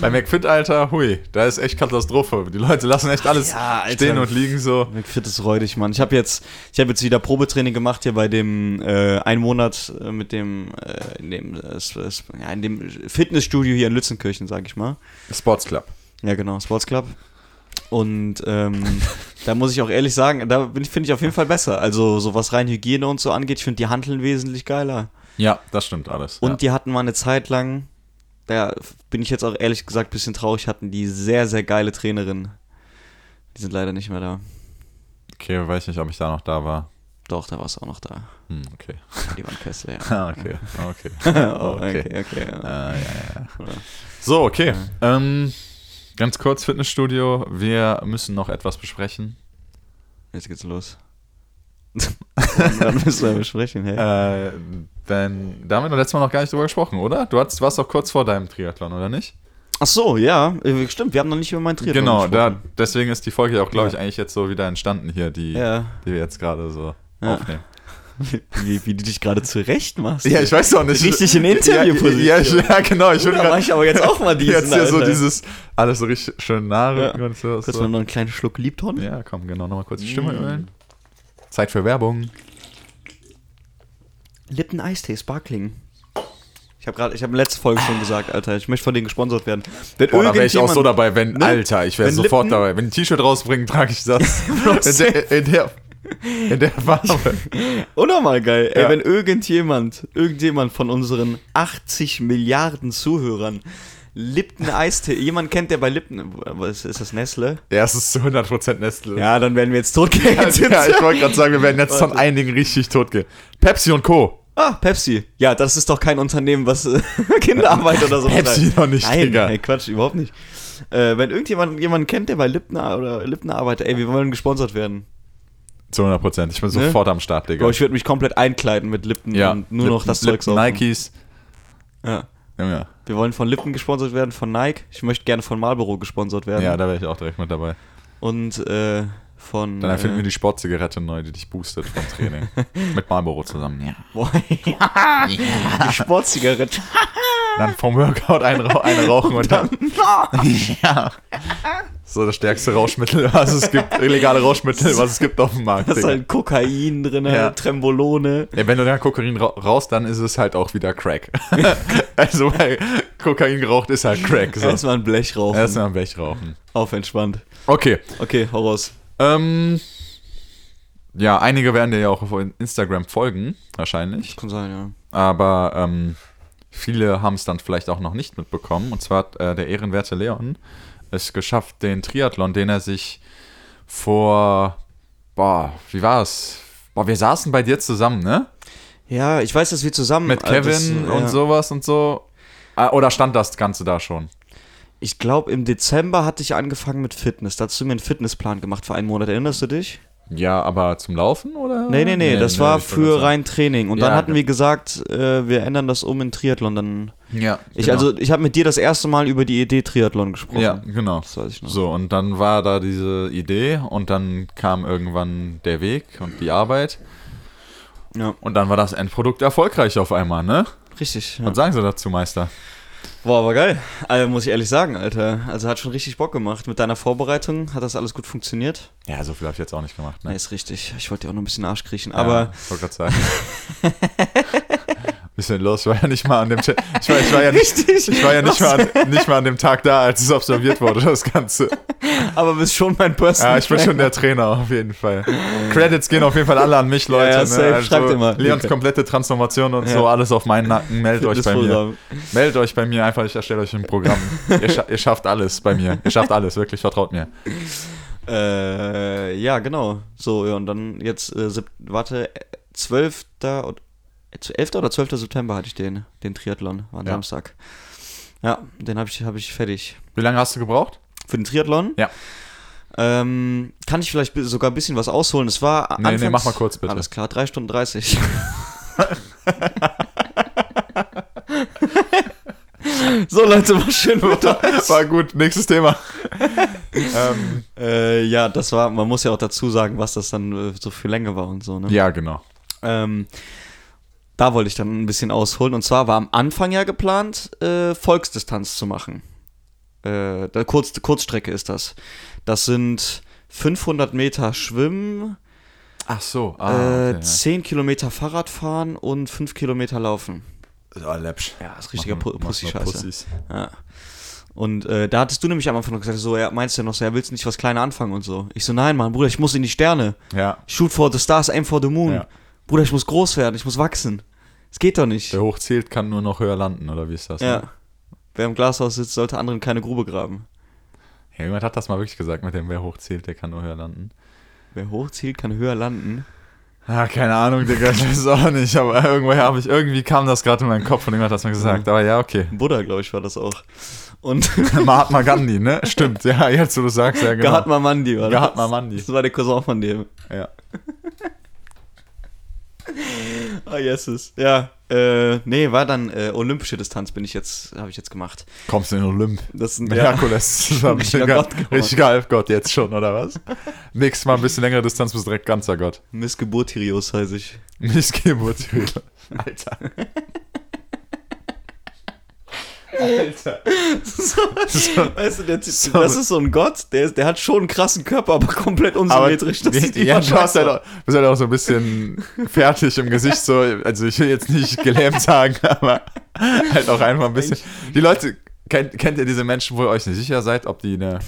Bei McFit, Alter, hui, da ist echt Katastrophe. Die Leute lassen echt alles ja, Alter. stehen und liegen so. McFit ist räudig, Mann. Ich habe jetzt, ich habe jetzt wieder Probetraining gemacht hier bei dem äh, einen Monat äh, mit dem, äh, in dem, äh, ja, in dem Fitnessstudio hier in Lützenkirchen, sag ich mal. Sports Club. Ja, genau, Sports Club. Und ähm, da muss ich auch ehrlich sagen, da finde ich auf jeden Fall besser. Also so was rein Hygiene und so angeht, ich finde die Hanteln wesentlich geiler. Ja, das stimmt alles. Und ja. die hatten mal eine Zeit lang, da bin ich jetzt auch ehrlich gesagt ein bisschen traurig, hatten die sehr, sehr geile Trainerin. Die sind leider nicht mehr da. Okay, weiß nicht, ob ich da noch da war. Doch, da war es auch noch da. Hm, okay. Die waren Kessel, ja. Ah, okay. Okay. oh, Okay. okay, okay. ja. Ah, ja, ja. So, okay. Ähm, ganz kurz, Fitnessstudio. Wir müssen noch etwas besprechen. Jetzt geht's los. Dann müssen wir besprechen, hey. Äh, denn da haben wir letztes Mal noch gar nicht drüber gesprochen, oder? Du hattest, warst doch kurz vor deinem Triathlon, oder nicht? Ach so, ja, äh, stimmt, wir haben noch nicht über meinen Triathlon genau, gesprochen. deswegen ist die Folge auch, glaube ich, Ja. eigentlich jetzt so wieder entstanden hier, die, Ja, die wir jetzt gerade so Ja. aufnehmen. wie, wie du dich gerade zurecht machst. Ja, ich weiß doch nicht. Richtig in Interviewposition. Ja, ja, ja, genau. Ich würde mach ich aber jetzt auch mal diesen, jetzt hier so Alter. dieses alles so richtig schön nah Ja. und so. Kurz so. mal noch einen kleinen Schluck Liebton. Ja, komm, genau, nochmal kurz die Stimme Mm. ölen. Zeit für Werbung. Lippen Eistee Sparkling. Ich habe gerade, ich habe letzten Folge schon gesagt, Alter, ich möchte von denen gesponsert werden. Wenn Boah, da wäre ich auch so dabei, wenn, Ne? Alter, ich wäre sofort Lippen- dabei. Wenn ein T-Shirt rausbringen, trage ich das. in, der, in, der, in der Farbe. Unnormal geil. Ja. Ey, wenn irgendjemand, irgendjemand von unseren 80 Milliarden Zuhörern Lipton Eistee, jemand kennt, der bei Lipton, was ist das, Nestle? Ja, es ist zu 100% Nestle. Ja, dann werden wir jetzt tot gehen. ja, ich wollte gerade sagen, wir werden jetzt von einigen richtig tot gehen. Pepsi und Co. Ah, Pepsi. Ja, das ist doch kein Unternehmen, was äh, Kinderarbeit oder so Pepsi noch nicht, Nein, Digga. ey, Quatsch, überhaupt nicht. Äh, wenn irgendjemand jemanden kennt, der bei Lipton oder Lipton arbeitet, ey, wir wollen gesponsert werden. Zu 100%. Ich bin Ne? sofort am Start, Digga. Bro, ich würde mich komplett einkleiden mit Lipton ja. und nur noch Lip- das Zeug saufen. Nikes. Ja. Ja, Wir wollen von Lippen gesponsert werden, von Nike. Ich möchte gerne von Marlboro gesponsert werden. ja, da wäre ich auch direkt mit dabei. Und äh, von. Dann erfinden äh, wir die Sportzigarette neu, die dich boostet vom Training. mit Marlboro zusammen. Ja. Boah, die Sportzigarette. Dann vom Workout eine, Rauch- eine rauchen und dann. ja. So das stärkste Rauschmittel, was es gibt. Illegale Rauschmittel, was es gibt auf dem Markt. Da ist halt Kokain drin, Ja. Trembolone. Ja, wenn du da Kokain ra raus, dann ist es halt auch wieder Crack. also, weil Kokain geraucht ist halt Crack. So. Erstmal ein Blech rauchen. Erstmal am Blech rauchen. Auf entspannt. Okay. Okay, hau raus. Ähm, ja, einige werden dir ja auch auf Instagram folgen, wahrscheinlich. Kann sein, ja. Aber ähm, viele haben es dann vielleicht auch noch nicht mitbekommen. Und zwar hat äh, der ehrenwerte Leon es geschafft, den Triathlon, den er sich vor, boah, wie war es? Boah, wir saßen bei dir zusammen, ne? Ja, ich weiß, dass wir zusammen. Mit äh, Kevin das, und ja. sowas und so. Ah, Oder stand das Ganze da schon? Ich glaube, im Dezember hatte ich angefangen mit Fitness. Da hast du mir einen Fitnessplan gemacht für einen Monat. Erinnerst du dich? Ja, aber zum Laufen oder? Nee, nee, nee, das war ich wollte für rein Training. Und Ja, dann hatten ge- wir gesagt, äh, wir ändern das um in Triathlon. Dann. Ja, ich genau. also ich habe mit dir das erste Mal über die Idee Triathlon gesprochen. Ja, genau. Das weiß ich noch. So, und dann war da diese Idee und dann kam irgendwann der Weg und die Arbeit. Ja, Und dann war das Endprodukt erfolgreich auf einmal, ne? richtig. Ja. Was sagen Sie dazu, Meister? Boah, war geil. Also, muss ich ehrlich sagen, Alter. Also hat schon richtig Bock gemacht. Mit deiner Vorbereitung hat das alles gut funktioniert. Ja, so viel habe ich jetzt auch nicht gemacht, ne? Nee, ist richtig. Ich wollte dir auch noch ein bisschen Arsch kriechen. Ja, Aber wollte gerade sagen. Bisschen los, ich war ja nicht mal an dem Ch- ich war, ich war ja nicht, ich war ja nicht mal, an, nicht mal an dem Tag da, als es observiert wurde, das Ganze. aber bist schon mein Person. Ja, ich bin schon der Trainer auf jeden Fall. Credits gehen auf jeden Fall alle an mich, Leute. Ja, ja, ne? safe. Schreibt immer. Leons Danke. komplette Transformation und Ja. so, alles auf meinen Nacken. Meldet euch bei mir. Meldet euch bei mir einfach, ich erstelle euch ein Programm. ihr, scha ihr schafft alles bei mir. Ihr schafft alles, wirklich, vertraut mir. Äh, ja, genau. So, ja, und dann jetzt, äh, warte, äh, 12. und- äh, 11. oder 12. September hatte ich den, den Triathlon, war ein Ja. Samstag. Ja, den habe ich, hab ich fertig. Wie lange hast du gebraucht? Für den Triathlon? Ja. Ähm, kann ich vielleicht sogar ein bisschen was ausholen? Es war Nee, nee, anfangs- mach mal kurz, bitte. Alles klar, 3 Stunden 30. so, Leute, war schön Wetter. War gut, nächstes Thema. ähm, äh, ja, das war, man muss ja auch dazu sagen, was das dann äh, so für Länge war und so, ne? ja, genau. Ähm, da wollte ich dann ein bisschen ausholen. Und zwar war am Anfang ja geplant, äh, Volksdistanz zu machen. Äh, da, Kurz, Kurzstrecke ist das. Das sind 500 Meter Schwimmen, Ach so. äh, Ah, okay, 10 Kilometer Fahrradfahren und 5 Kilometer Laufen. ja. oh, läppsch. Ja, ist richtiger Pussy-Scheiße. Pussys. Ja. Und äh, da hattest du nämlich am Anfang gesagt, so, ja, meinst du ja noch so, ja, willst du nicht was Kleiner anfangen und so? Ich so, nein, Mann, Bruder, ich muss in die Sterne. Ja, Shoot for the stars, aim for the moon. Ja. Bruder, ich muss groß werden, ich muss wachsen. Es geht doch nicht. wer hoch zählt, kann nur noch höher landen, oder wie ist das? Ja. Ne? Wer im Glashaus sitzt, sollte anderen keine Grube graben. ja, jemand hat das mal wirklich gesagt, mit dem wer hoch zählt, der kann nur höher landen. Wer hochzielt, kann höher landen. Ah, keine Ahnung, Digga, ich weiß auch nicht, aber irgendwoher habe ich, irgendwie kam das gerade in meinen Kopf und jemand hat das mir gesagt, aber ja, okay. Buddha, glaube ich, war das auch. Und Mahatma Gandhi, ne? Stimmt, ja, jetzt wo du sagst, ja genau. Mahatma Mandi war das. Mahatma Mandi. Das war der Cousin von dem. Ja. Ah, yeses. Ja, äh, nee, war dann äh, olympische Distanz bin ich jetzt, habe ich jetzt gemacht. Kommst du in den Olymp? Das sind Mit ja, Herkules zusammen. Richtiger Gott. Richtiger Halbgott jetzt schon, oder was? Nächstes Mal ein bisschen längere Distanz bis direkt ganzer Gott. Missgeburt-Tirios heiße ich. Missgeburt. Alter. Alter. so, weißt du, der, So. das ist so ein Gott, der, ist, der hat schon einen krassen Körper, aber komplett unsymmetrisch. Das sieht ja, du hast halt auch, bist halt auch so ein bisschen fertig im Gesicht, so, also ich will jetzt nicht gelähmt sagen, aber halt auch einfach ein bisschen. Die Leute, kennt, kennt ihr diese Menschen, wo ihr euch nicht sicher seid, ob die eine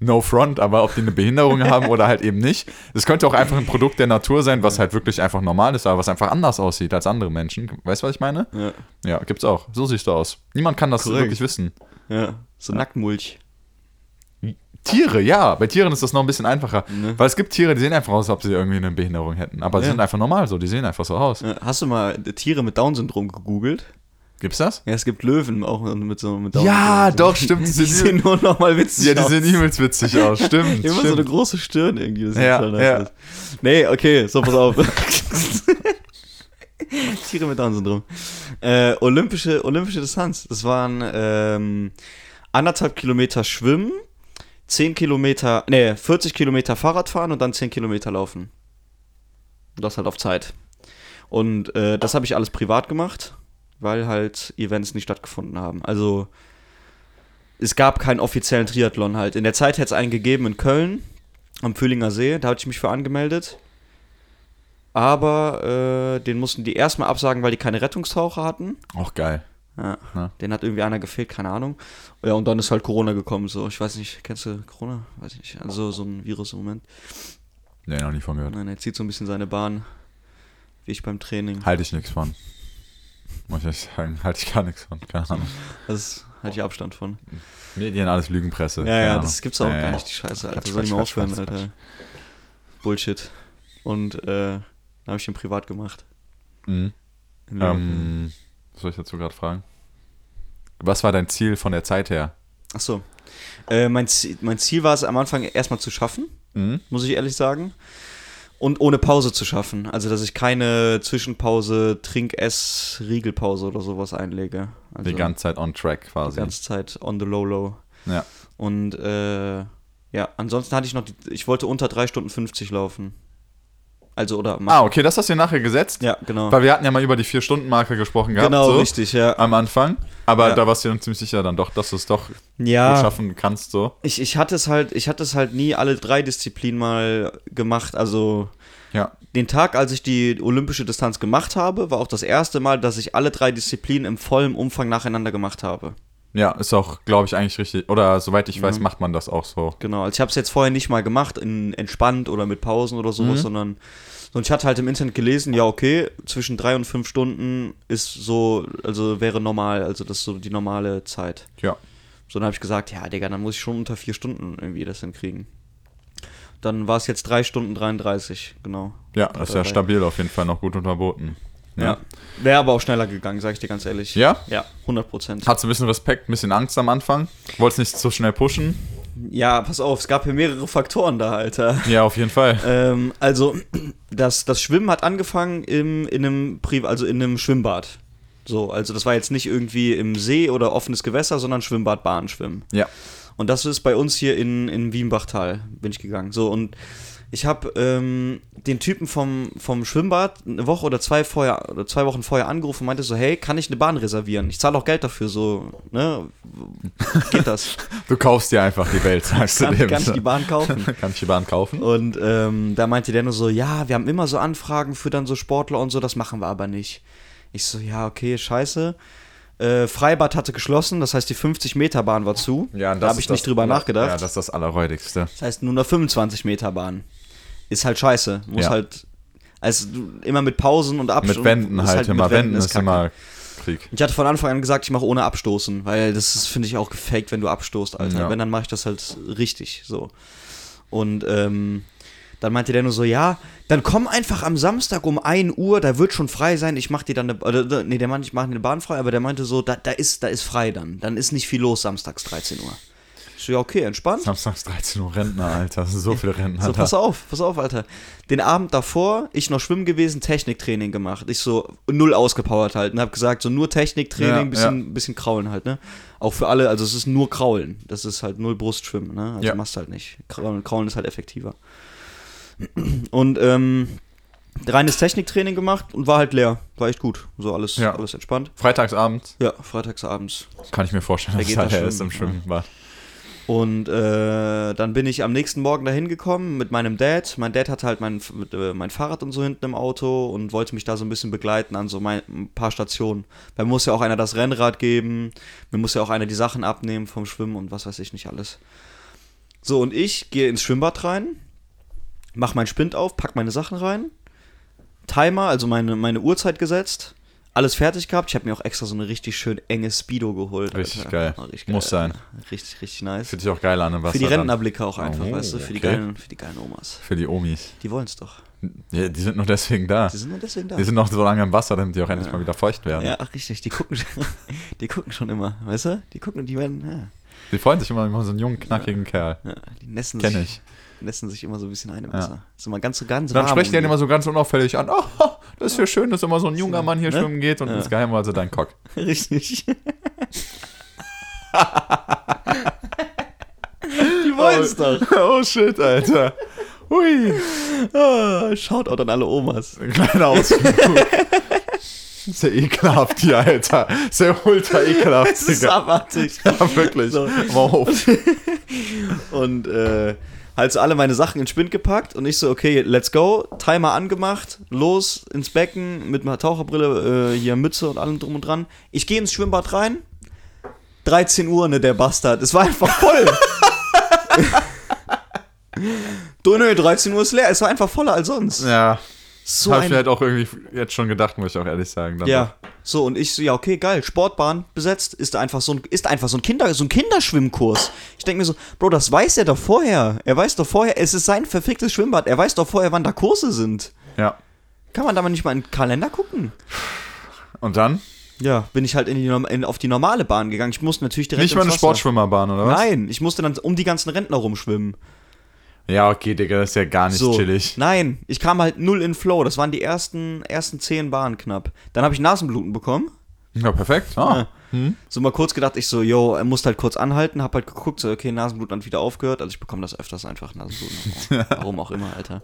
No Front, aber ob die eine Behinderung haben oder halt eben nicht. Das könnte auch einfach ein Produkt der Natur sein, was halt wirklich einfach normal ist, aber was einfach anders aussieht aus andere Menschen. Weißt du, was ich meine? Ja, Ja, gibt's auch. So siehst du aus. Niemand kann das Korrekt. wirklich wissen. ja. So Nacktmulch. Tiere, ja. Bei Tieren ist das noch ein bisschen einfacher. Ne. Weil es gibt Tiere, die sehen einfach aus, als ob sie irgendwie eine Behinderung hätten. Aber sie Ja. sind einfach normal so, die sehen einfach so aus. Ja, Hast du mal Tiere mit Down-Syndrom gegoogelt? Gibt's das? Ja, es gibt Löwen auch mit so mit Ja, Down-Syndrom. doch, stimmt. Die sehen nur noch mal witzig Ja, die aus. sehen übelst witzig aus. Stimmt. Immer so eine stimmt. große Stirn irgendwie. Das Ja, nice ja. aus. Nee, okay, so pass auf. Tiere mit Down-Syndrom. Äh, olympische, olympische Distanz. Das waren ähm, anderthalb Kilometer Schwimmen, 10 Kilometer, nee, 40 Kilometer Fahrradfahren und dann 10 Kilometer Laufen. Das halt auf Zeit. Und äh, das habe ich alles privat gemacht, weil halt Events nicht stattgefunden haben. Also es gab keinen offiziellen Triathlon halt. In der Zeit hätte es einen gegeben in Köln, am Fühlinger See, da hatte ich mich für angemeldet. Aber äh, den mussten die erstmal absagen, weil die keine Rettungstaucher hatten. Auch geil. Ja. Ja. Den hat irgendwie einer gefehlt, keine Ahnung. Ja, und dann ist halt Corona gekommen, so. Ich weiß nicht, kennst du Corona? Weiß ich nicht. Also so ein Virus im Moment. Nee, noch nie von gehört. Nein, er zieht so ein bisschen seine Bahn, wie ich beim Training. Halte ich nichts von. Muss ich echt sagen, halte ich gar nichts von. Keine Ahnung. Das hatte ich Abstand von. Medien, alles Lügenpresse. Ja, ja, das gibt's auch Ja, gar nicht, die Scheiße, Alter. Quatsch, Soll ich mal Quatsch, aufhören, Quatsch, Alter. Bullshit. Und äh, dann habe ich den privat gemacht. Mhm. Ähm, was soll ich dazu gerade fragen? Was war dein Ziel von der Zeit her? Ach so. Äh, mein, Ziel, mein Ziel war es am Anfang erstmal zu schaffen, Mhm. muss ich ehrlich sagen. Und ohne Pause zu schaffen. Also, dass ich keine Zwischenpause, Trink-, Ess-, Riegelpause oder sowas einlege. Also Die ganze Zeit on track die quasi. ganze Zeit on the low low. Ja. Und äh, ja, ansonsten hatte ich noch, die, ich wollte unter 3 Stunden 50 laufen. Also, oder Ah, okay, das hast du nachher gesetzt? Ja, genau. Weil wir hatten ja mal über die Vier-Stunden-Marke gesprochen gehabt. genau, so, richtig, ja. Am Anfang. Aber Ja. da warst du dann ziemlich sicher dann doch, dass du es doch gut Ja, schaffen kannst, so. ich, ich hatte es halt, ich hatte es halt nie alle drei Disziplinen mal gemacht. Also Ja. den Tag, als ich die olympische Distanz gemacht habe, war auch das erste Mal, dass ich alle drei Disziplinen im vollen Umfang nacheinander gemacht habe. Ja, ist auch, glaube ich, eigentlich richtig. Oder soweit ich weiß, Mhm. macht man das auch so. Genau, also ich habe es jetzt vorher nicht mal gemacht, in, entspannt oder mit Pausen oder sowas, Mhm. sondern und ich hatte halt im Internet gelesen, ja okay, zwischen drei und fünf Stunden ist so, also wäre normal, also das ist so die normale Zeit. Ja. So, dann habe ich gesagt, ja, Digga, dann muss ich schon unter vier Stunden irgendwie das hinkriegen. Dann war es jetzt drei Stunden 33, genau. Ja, das ist ja stabil auf jeden Fall noch gut unterboten. Ja. Wäre aber auch schneller gegangen, sag ich dir ganz ehrlich. Ja? Ja, 100 Prozent. Hattest du ein bisschen Respekt, ein bisschen Angst am Anfang? Wolltest nicht so schnell pushen? Ja, pass auf, es gab hier mehrere Faktoren da, Alter. Ja, auf jeden Fall. Ähm, also, das, das Schwimmen hat angefangen im, in, einem Pri also in einem Schwimmbad. So, also das war jetzt nicht irgendwie im See oder offenes Gewässer, sondern Schwimmbad, Bahnschwimmen. Ja. Und das ist bei uns hier in, in Wienbachtal, bin ich gegangen. So, und ich habe ähm, den Typen vom, vom Schwimmbad eine Woche oder zwei vorher oder zwei Wochen vorher angerufen und meinte so, hey, kann ich eine Bahn reservieren? Ich zahle auch Geld dafür, so, ne? Geht das? Du kaufst dir einfach die Welt, sagst du kann, dem. kann ich die Bahn kaufen? Kann ich die Bahn kaufen? Und ähm, da meinte der nur so, ja, wir haben immer so Anfragen für dann so Sportler und so, das machen wir aber nicht. Ich so, ja, okay, scheiße. Äh, Freibad hatte geschlossen, das heißt, die 50-Meter-Bahn war zu. Ja, da habe ich nicht drüber nachgedacht. Ja, das ist das Allerräudigste. Das heißt, nur eine 25-Meter-Bahn. Ist halt scheiße. Muss Ja. halt, also immer mit Pausen und Abstand. Mit Wänden halt, mit immer. Wänden ist kacke. immer Krieg. Ich hatte von Anfang an gesagt, ich mache ohne Abstoßen, weil das ist, finde ich, auch gefaked, wenn du abstoßt, Alter. Ja. Wenn, dann mache ich das halt richtig, so. Und ähm, dann meinte der nur so, ja, dann komm einfach am Samstag um 1 Uhr, da wird schon frei sein, ich mach dir dann eine, nee, der meinte, ich mache eine Bahn frei, aber der meinte so, da, da, ist, da ist frei dann. Dann ist nicht viel los samstags 13 Uhr. Ich so, ja, okay, entspannt. Samstags 13 Uhr Rentner, Alter. So viele Rentner. So, pass auf, pass auf, Alter. Den Abend davor, ich noch schwimmen gewesen, Techniktraining gemacht. Ich so null ausgepowert halt und hab gesagt, so nur Techniktraining, Ja, bisschen, bisschen kraulen halt, ne? Auch für alle, also es ist nur kraulen. Das ist halt null Brustschwimmen, ne? Also Ja. machst halt nicht. Kraulen, ist halt effektiver. Und ähm, reines Techniktraining gemacht und war halt leer. War echt gut. So alles, Ja. alles entspannt. Freitagsabend Ja, freitagsabends. kann ich mir vorstellen, Da dass geht da das ist im schwimmen, Schwimmbad. Und äh, dann bin ich am nächsten Morgen dahin gekommen mit meinem Dad. Mein Dad hatte halt mein, äh, mein Fahrrad und so hinten im Auto und wollte mich da so ein bisschen begleiten an so mein, ein paar Stationen. Weil mir muss ja auch einer das Rennrad geben, mir muss ja auch einer die Sachen abnehmen vom Schwimmen und was weiß ich nicht alles. So, und ich gehe ins Schwimmbad rein, mach meinen Spind auf, pack meine Sachen rein, Timer, also meine, meine Uhrzeit gesetzt, alles fertig gehabt. Ich habe mir auch extra so eine richtig schön enge Speedo geholt. Richtig geil. Richtig Muss sein. Richtig, richtig nice. Fühlt sich auch geil an im Wasser. Für die dann. Rentnerblicke auch einfach, Oh, weißt du, für die, okay. geilen, für die geilen Omas. Für die Omis. Die wollen es doch. Ja, die sind nur deswegen da. Die sind nur deswegen da. Die sind noch so lange im Wasser, damit die auch endlich Ja. mal wieder feucht werden. ja, ach, richtig, die gucken, schon- die gucken schon immer, weißt du? Die gucken, die werden, ja, Die freuen sich immer über so einen jungen, knackigen Kerl. ja die nässen Kenn sich, ich. Nässen sich immer so ein bisschen ein im Ja. Wasser. Ist immer ganz, ganz Dann warm sprechen die dann immer so ganz unauffällig an. Oh, das ist ja schön, dass immer so ein junger Mann hier Ne? schwimmen geht und Ja. insgeheim war also dein Cock. Richtig. die wollen es doch. Oh shit, Alter. Hui. Ah, Shoutout an alle Omas. Ein kleiner Ausflug. Sehr ekelhaft hier, Alter. Sehr ultra ekelhaft, Es ist abartig. Ja, wirklich. So. Mal auf. Und äh, halt so alle meine Sachen in Spind gepackt und ich so, okay, let's go. Timer angemacht, los ins Becken mit meiner Taucherbrille, äh, hier Mütze und allem drum und dran. Ich gehe ins Schwimmbad rein. 13 Uhr, ne, der Bastard. Es war einfach voll. du, nö, 13 Uhr ist leer. Es war einfach voller als sonst. Ja, So hab ich mir halt auch irgendwie jetzt schon gedacht, muss ich auch ehrlich sagen. Dann Ja, so und ich so, ja, okay, geil, Sportbahn besetzt, ist einfach so ein, ist einfach so ein Kinder, so ein Kinderschwimmkurs. Ich denke mir so, Bro, das weiß er doch vorher. Er weiß doch vorher, es ist sein verficktes Schwimmbad. Er weiß doch vorher, wann da Kurse sind. Ja. Kann man da mal nicht mal in den Kalender gucken? Und dann? Ja, bin ich halt in die, in, auf die normale Bahn gegangen. Ich musste natürlich direkt Nicht mal eine. Sportschwimmerbahn, oder was? Nein, ich musste dann um die ganzen Rentner rumschwimmen. Ja, okay, Digga, das ist ja gar nicht So, chillig. nein, ich kam halt null in Flow. Das waren die ersten, ersten zehn Bahnen knapp. Dann habe ich Nasenbluten bekommen. Ja, perfekt. Ah. So mal kurz gedacht, ich so, yo, er muss halt kurz anhalten, hab halt geguckt, so, okay, Nasenblut dann wieder aufgehört. Also ich bekomme das öfters einfach, Nasenbluten. Warum auch immer, Alter.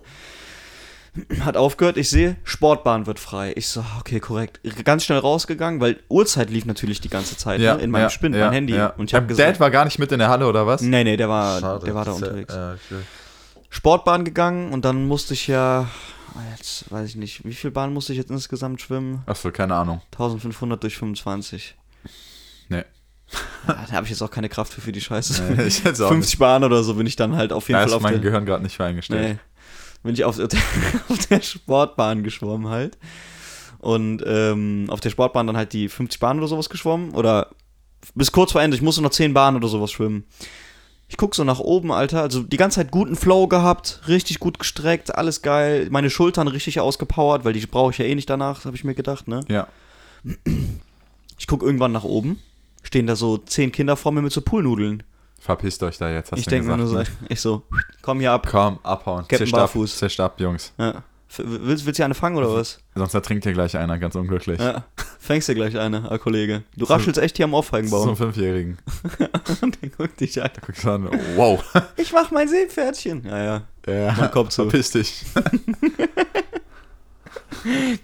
Hat aufgehört, ich sehe, Sportbahn wird frei. Ich so, okay, korrekt. Ganz schnell rausgegangen, weil Uhrzeit lief natürlich die ganze Zeit Ja, ne, in meinem ja, Spind, ja, mein Handy. Ja. Und ich habe Dein gesagt, Dad war gar nicht mit in der Halle, oder was? nee, nee, der war, Schade, der war da ja- unterwegs. ja, okay. Sportbahn gegangen und dann musste ich ja, jetzt weiß ich nicht, wie viel Bahn musste ich jetzt insgesamt schwimmen? Achso, keine Ahnung. 1500 durch 25. Nee. Ja, da habe ich jetzt auch keine Kraft für, für die Scheiße. Nee, ich jetzt auch 50 Bahn oder so bin ich dann halt auf jeden Da Fall ist auf mein der, Gehirn gerade nicht für eingestellt. nee, bin ich auf, auf der Sportbahn geschwommen halt. Und ähm, auf der Sportbahn dann halt die 50 Bahnen oder sowas geschwommen. Oder bis kurz vor Ende, ich musste noch 10 Bahnen oder sowas schwimmen. Ich guck so nach oben, Alter. Also die ganze Zeit guten Flow gehabt, richtig gut gestreckt, alles geil. Meine Schultern richtig ausgepowert, weil die brauche ich ja eh nicht danach, habe ich mir gedacht, ne? Ja. Ich guck irgendwann nach oben. Stehen da so 10 Kinder vor mir mit so Poolnudeln. Verpisst euch da jetzt, hast ich du denke mir nur gesagt. so, ne? ich so, komm hier ab. Komm, abhauen. Captain Zischt ab, Barfuß. zischt ab, Jungs. Ja. Willst, willst du eine fangen oder was? Sonst ertrinkt hier gleich einer, ganz unglücklich. Ja. Fängst dir gleich eine, ah, Kollege. Du raschelst echt hier am Zum Aufheigenbaum. Fünfjährigen. Und dann guckt dich an. Guckst du an, wow. Ich mach mein Seepferdchen. Ja, ja. Ja, Mein Kopf zu. verpiss dich.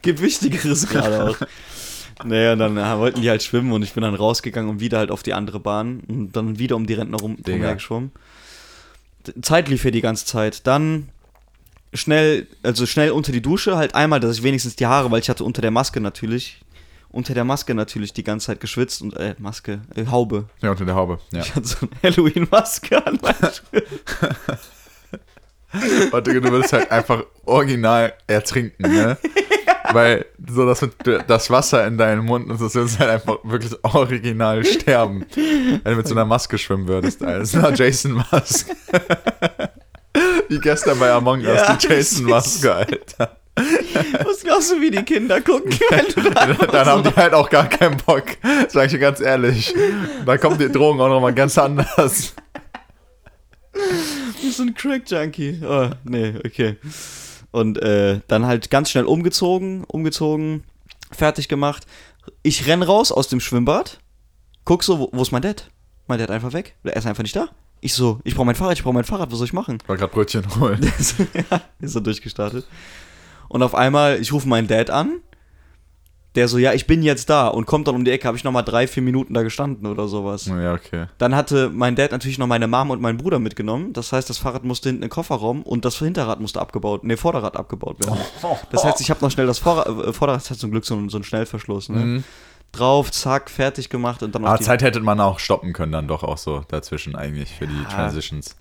Gibt Wichtigeres gerade auch. Naja, und dann äh, wollten die halt schwimmen und ich bin dann rausgegangen und wieder halt auf die andere Bahn und dann wieder um die Rentner rum Digga. drumher geschwommen. D- Zeit lief hier die ganze Zeit. Dann schnell, also schnell unter die Dusche, halt einmal, dass ich wenigstens die Haare, weil ich hatte unter der Maske natürlich, unter der Maske natürlich die ganze Zeit geschwitzt und, äh, Maske, äh, Haube. Ja, unter der Haube. Ja. Ich hatte so eine Halloween-Maske an Warte, du würdest halt einfach original ertrinken, ne? Weil so das mit das Wasser in deinen Mund und das würdest halt einfach wirklich original sterben. Wenn du mit so einer Maske schwimmen würdest, als einer Jason Mask. Wie gestern bei Among Us, Ja, die Jason Maske, Alter. Was glaubst du, wie die Kinder gucken, wenn du da Dann haben die halt auch gar keinen Bock, sag ich dir ganz ehrlich. Da kommt die Drogen auch nochmal ganz anders. Wie so ein Crack-Junkie. Oh, nee, okay. Und äh, dann halt ganz schnell umgezogen, umgezogen, fertig gemacht. Ich renn raus aus dem Schwimmbad, guck so, wo, wo ist mein Dad? Mein Dad einfach weg. Er ist einfach nicht da. Ich so, ich brauche mein Fahrrad, ich brauche mein Fahrrad, was soll ich machen? War gerade Brötchen holen. ja, ist so durchgestartet. Und auf einmal, ich rufe meinen Dad an, der so, ja, ich bin jetzt da und kommt dann um die Ecke, habe ich nochmal drei, vier Minuten da gestanden oder sowas. Ja, okay. Dann hatte mein Dad natürlich noch meine Mom und meinen Bruder mitgenommen. Das heißt, das Fahrrad musste hinten in den Kofferraum und das Hinterrad musste abgebaut, nee, Vorderrad abgebaut werden. Das heißt, ich habe noch schnell das Vorra äh, Vorderrad, das hat zum Glück so, einen- so einen Schnellverschluss, ne? Mhm. Drauf, zack, fertig gemacht und dann Aber die, Zeit hätte man auch stoppen können, dann doch auch so dazwischen eigentlich für die Ja. Transitions.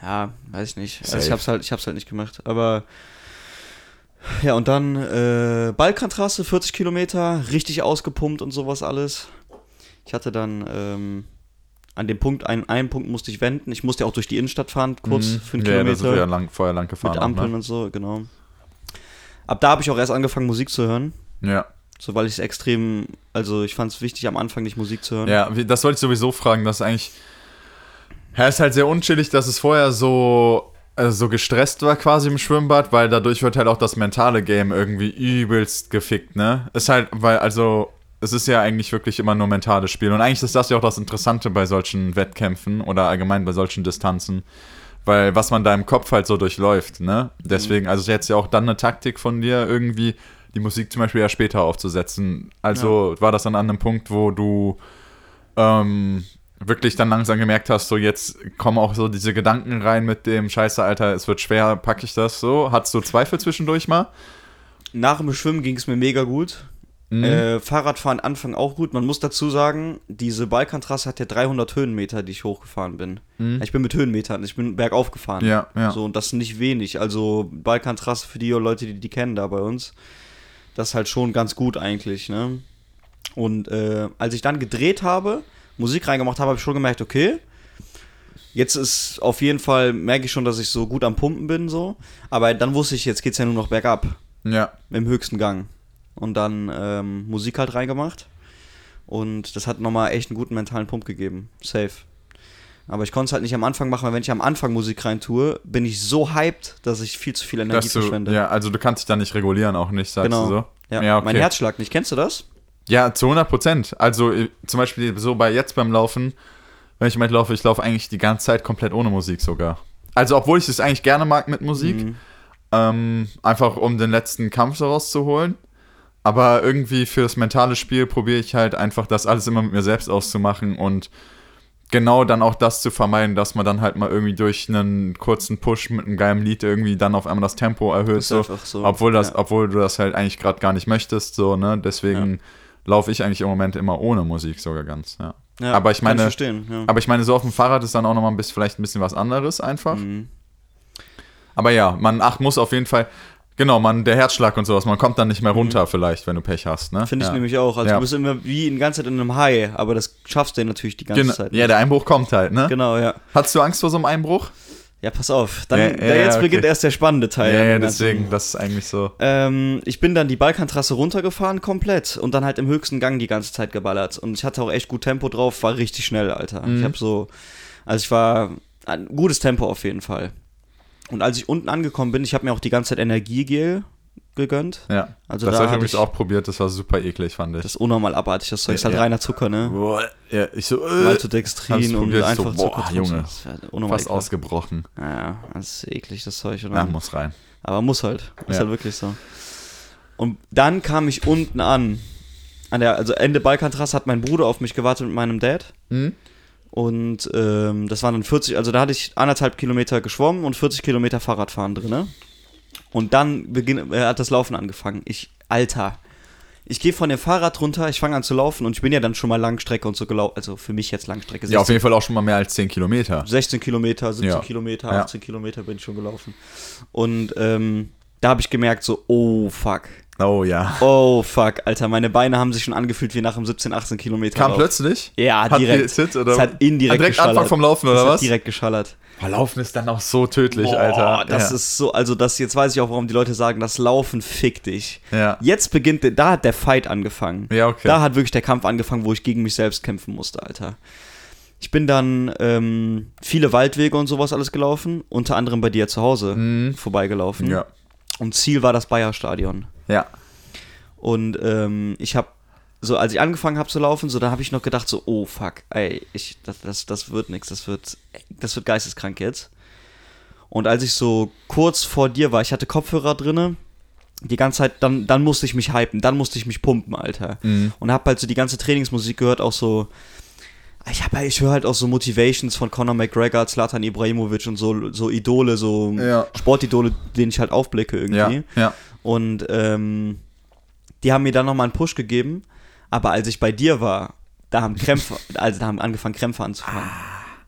Ja, weiß ich nicht. Also ich hab's halt, ich hab's halt nicht gemacht. Aber ja, und dann äh, Balkantrasse, 40 Kilometer, richtig ausgepumpt und sowas alles. Ich hatte dann ähm, an dem Punkt, einen, einen Punkt musste ich wenden. Ich musste auch durch die Innenstadt fahren, kurz Mhm. einen ja, Kilometer. ja lang, vorher lang gefahren. mit auch, Ampeln ne? und so, genau. Ab da habe ich auch erst angefangen, Musik zu hören. Ja. So, weil ich es extrem, also ich fand es wichtig, am Anfang nicht Musik zu hören. Ja, das wollte ich sowieso fragen, dass eigentlich. Ja, ist halt sehr unchillig, dass es vorher so, äh, so gestresst war quasi im Schwimmbad, weil dadurch wird halt auch das mentale Game irgendwie übelst gefickt, ne? Ist halt, weil, also, es ist ja eigentlich wirklich immer nur mentales Spiel. Und eigentlich ist das ja auch das Interessante bei solchen Wettkämpfen oder allgemein bei solchen Distanzen. Weil was man da im Kopf halt so durchläuft, ne? Deswegen, also jetzt ja auch dann eine Taktik von dir, irgendwie die Musik zum Beispiel ja später aufzusetzen. Also war das dann an einem Punkt, wo du ähm, wirklich dann langsam gemerkt hast, so jetzt kommen auch so diese Gedanken rein mit dem Scheiße, Alter, es wird schwer, packe ich das so? Hattest du Zweifel zwischendurch mal? Nach dem Schwimmen ging es mir mega gut. Mhm. Äh, Fahrradfahren Anfang auch gut. Man muss dazu sagen, diese Balkantrasse hat ja 300 Höhenmeter, die ich hochgefahren bin. Ich bin mit Höhenmetern, ich bin bergauf gefahren. Mhm. Ja, ja. So, und das ist nicht wenig. Also Balkantrasse für die Leute, die die kennen da bei uns, das ist halt schon ganz gut eigentlich, ne? Und äh, als ich dann gedreht habe, Musik reingemacht habe, habe ich schon gemerkt, okay, jetzt ist auf jeden Fall, merke ich schon, dass ich so gut am Pumpen bin, so. Aber dann wusste ich, jetzt geht's ja nur noch bergab Ja. im höchsten Gang. Und dann ähm, Musik halt reingemacht. Und das hat nochmal echt einen guten mentalen Pump gegeben. Safe. Aber ich konnte es halt nicht am Anfang machen, weil wenn ich am Anfang Musik rein tue, bin ich so hyped, dass ich viel zu viel Energie du, verschwende. ja, also du kannst dich da nicht regulieren, auch nicht, sagst genau. du so? Ja. okay. Mein Herzschlag nicht. Kennst du das? Ja, zu 100 Prozent. Also äh, zum Beispiel so bei jetzt beim Laufen, wenn ich mit laufe, ich laufe eigentlich die ganze Zeit komplett ohne Musik sogar. Also obwohl ich es eigentlich gerne mag mit Musik, Mhm. ähm, einfach um den letzten Kampf so rauszuholen. Aber irgendwie fürs mentale Spiel probiere ich halt einfach das alles immer mit mir selbst auszumachen und genau dann auch das zu vermeiden, dass man dann halt mal irgendwie durch einen kurzen Push mit einem geilen Lied irgendwie dann auf einmal das Tempo erhöht. Ist So, einfach so. obwohl, das, Ja. obwohl du das halt eigentlich gerade gar nicht möchtest, so, ne? Deswegen laufe ich eigentlich im Moment immer ohne Musik sogar ganz, ja. Ja, aber ich meine- verstehen, ja. Aber ich meine, so auf dem Fahrrad ist dann auch nochmal ein bisschen, vielleicht ein bisschen was anderes einfach. Mhm. Aber ja, man ach, muss auf jeden Fall, genau, man, der Herzschlag und sowas, man kommt dann nicht mehr runter vielleicht, wenn du Pech hast, ne? Mhm. Finde ich ja. nämlich auch. Also Ja. du bist immer wie die ganze Zeit in einem High, aber das schaffst du ja natürlich die ganze Genau, Zeit. ja, der Einbruch kommt halt, ne? genau, ja. Hattest du Angst vor so einem Einbruch? Ja, pass auf. Dann, Ja, da ja, jetzt okay. beginnt erst der spannende Teil. ja, ja, deswegen, das ist eigentlich so. Ähm, ich bin dann die Balkantrasse runtergefahren komplett und dann halt im höchsten Gang die ganze Zeit geballert. Und ich hatte auch echt gut Tempo drauf, war richtig schnell, Alter. Mhm. Ich habe so, also ich war ein gutes Tempo auf jeden Fall. Und als ich unten angekommen bin, ich habe mir auch die ganze Zeit Energiegel gegönnt. Ja. Also das da habe ich übrigens auch probiert, das war super eklig, fand ich. Das ist unnormal abartig, das Zeug ist halt Ja. reiner Zucker, ne? Boah, ja, ich so, äh, Maltodextrin und ich so, einfach boah, Zucker. Junge, halt fast ekelhaft. ausgebrochen. Ja, das ist eklig, das Zeug. Und Ja, muss rein. Aber muss halt. Ist Ja. halt wirklich so. Und dann kam ich unten an. An der, also Ende Balkantrasse hat mein Bruder auf mich gewartet mit meinem Dad. Hm? Und ähm, das waren dann 40, also da hatte ich anderthalb Kilometer geschwommen und 40 Kilometer Fahrradfahren drin. Ne? Und dann beginn, äh, hat das Laufen angefangen. Ich, Alter. Ich gehe von dem Fahrrad runter, ich fange an zu laufen und ich bin ja dann schon mal Langstrecke und so gelaufen. Also für mich jetzt Langstrecke. Ja, auf jeden Fall auch schon mal mehr als 10 Kilometer. 16 Kilometer, 17 Ja. Kilometer, Ja. 18 Kilometer bin ich schon gelaufen. Und ähm, da habe ich gemerkt, so, oh fuck. Oh ja. Oh fuck, Alter, meine Beine haben sich schon angefühlt wie nach einem 17, 18 Kilometer. Kam Lauf. plötzlich? Ja, Hat direkt. gehittet, oder? Das hat indirekt Ah, direkt geschallert. Anfang vom Laufen, oder hat was? direkt geschallert. Laufen ist dann auch so tödlich, Boah, Alter. das ja. ist so, also das, jetzt weiß ich auch, warum die Leute sagen, das Laufen fickt dich. Ja. Jetzt beginnt, da hat der Fight angefangen. Ja, okay. Da hat wirklich der Kampf angefangen, wo ich gegen mich selbst kämpfen musste, Alter. Ich bin dann ähm, viele Waldwege und sowas alles gelaufen, unter anderem bei dir zu Hause Mhm. vorbeigelaufen. Ja. Und Ziel war das Bayer-Stadion. Ja. Und ähm, ich habe, so als ich angefangen habe zu laufen, so da habe ich noch gedacht, so, oh fuck, ey, ich, das, das, das wird nichts, das wird, das wird geisteskrank jetzt. Und als ich so kurz vor dir war, ich hatte Kopfhörer drinne, die ganze Zeit, dann, dann musste ich mich hypen, dann musste ich mich pumpen, Alter. Mhm. Und hab halt so die ganze Trainingsmusik gehört, auch so, ich habe ich höre halt auch so Motivations von Conor McGregor, Zlatan Ibrahimovic und so, so Idole, so Ja. Sportidole, denen ich halt aufblicke irgendwie. Ja. Ja. Und ähm, die haben mir dann nochmal einen Push gegeben. Aber als ich bei dir war, da haben Krämpfe, also da haben angefangen Krämpfe anzufangen.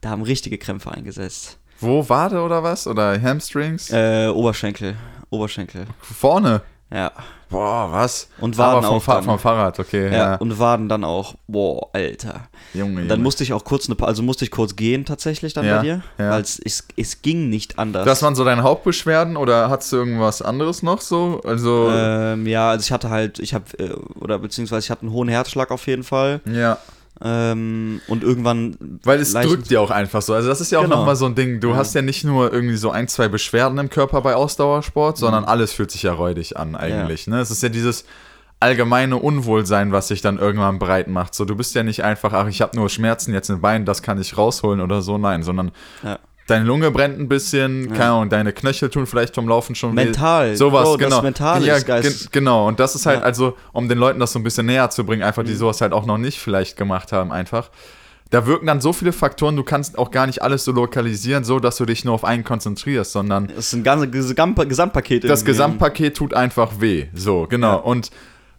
Da haben richtige Krämpfe eingesetzt. Wo, Wade oder was? Oder Hamstrings? Äh, Oberschenkel. Oberschenkel. Vorne. Ja. Boah, was? Und Waden Aber vom, auch Fa dann. vom Fahrrad, okay. ja. Ja. Und Waden dann auch. Boah, Alter. Junge, Dann Junge. musste ich auch kurz eine, also musste ich kurz gehen tatsächlich dann Ja, bei dir. ja. Weil es, es, es ging nicht anders. Das waren so deine Hauptbeschwerden oder hattest du irgendwas anderes noch so? Also, ähm, ja, also ich hatte halt, ich habe, äh, oder beziehungsweise ich hatte einen hohen Herzschlag auf jeden Fall. ja. Ähm, und irgendwann. Weil es drückt dir auch einfach so. Also das ist ja auch Genau. nochmal so ein Ding. Du Ja. hast ja nicht nur irgendwie so ein, zwei Beschwerden im Körper bei Ausdauersport, sondern alles fühlt sich ja räudig an eigentlich. Ne? Es ist ja dieses allgemeine Unwohlsein, was sich dann irgendwann breit macht. So, du bist ja nicht einfach, ach, ich habe nur Schmerzen jetzt im Bein, das kann ich rausholen oder so. Nein, sondern Ja. Deine Lunge brennt ein bisschen, keine Ahnung, deine Knöchel tun vielleicht vom Laufen schon weh. Mental. Sowas, Bro, das genau. Mentale ja, ist geist- gen- Genau, und das ist halt, Ja. also, um den Leuten das so ein bisschen näher zu bringen, einfach, die Mhm. sowas halt auch noch nicht vielleicht gemacht haben, einfach. Da wirken dann so viele Faktoren, du kannst auch gar nicht alles so lokalisieren, so dass du dich nur auf einen konzentrierst, sondern Das ist ein ganzes Gesamt Gesamtpaket. das. Gesamtpaket tut einfach weh. So, genau. Ja. Und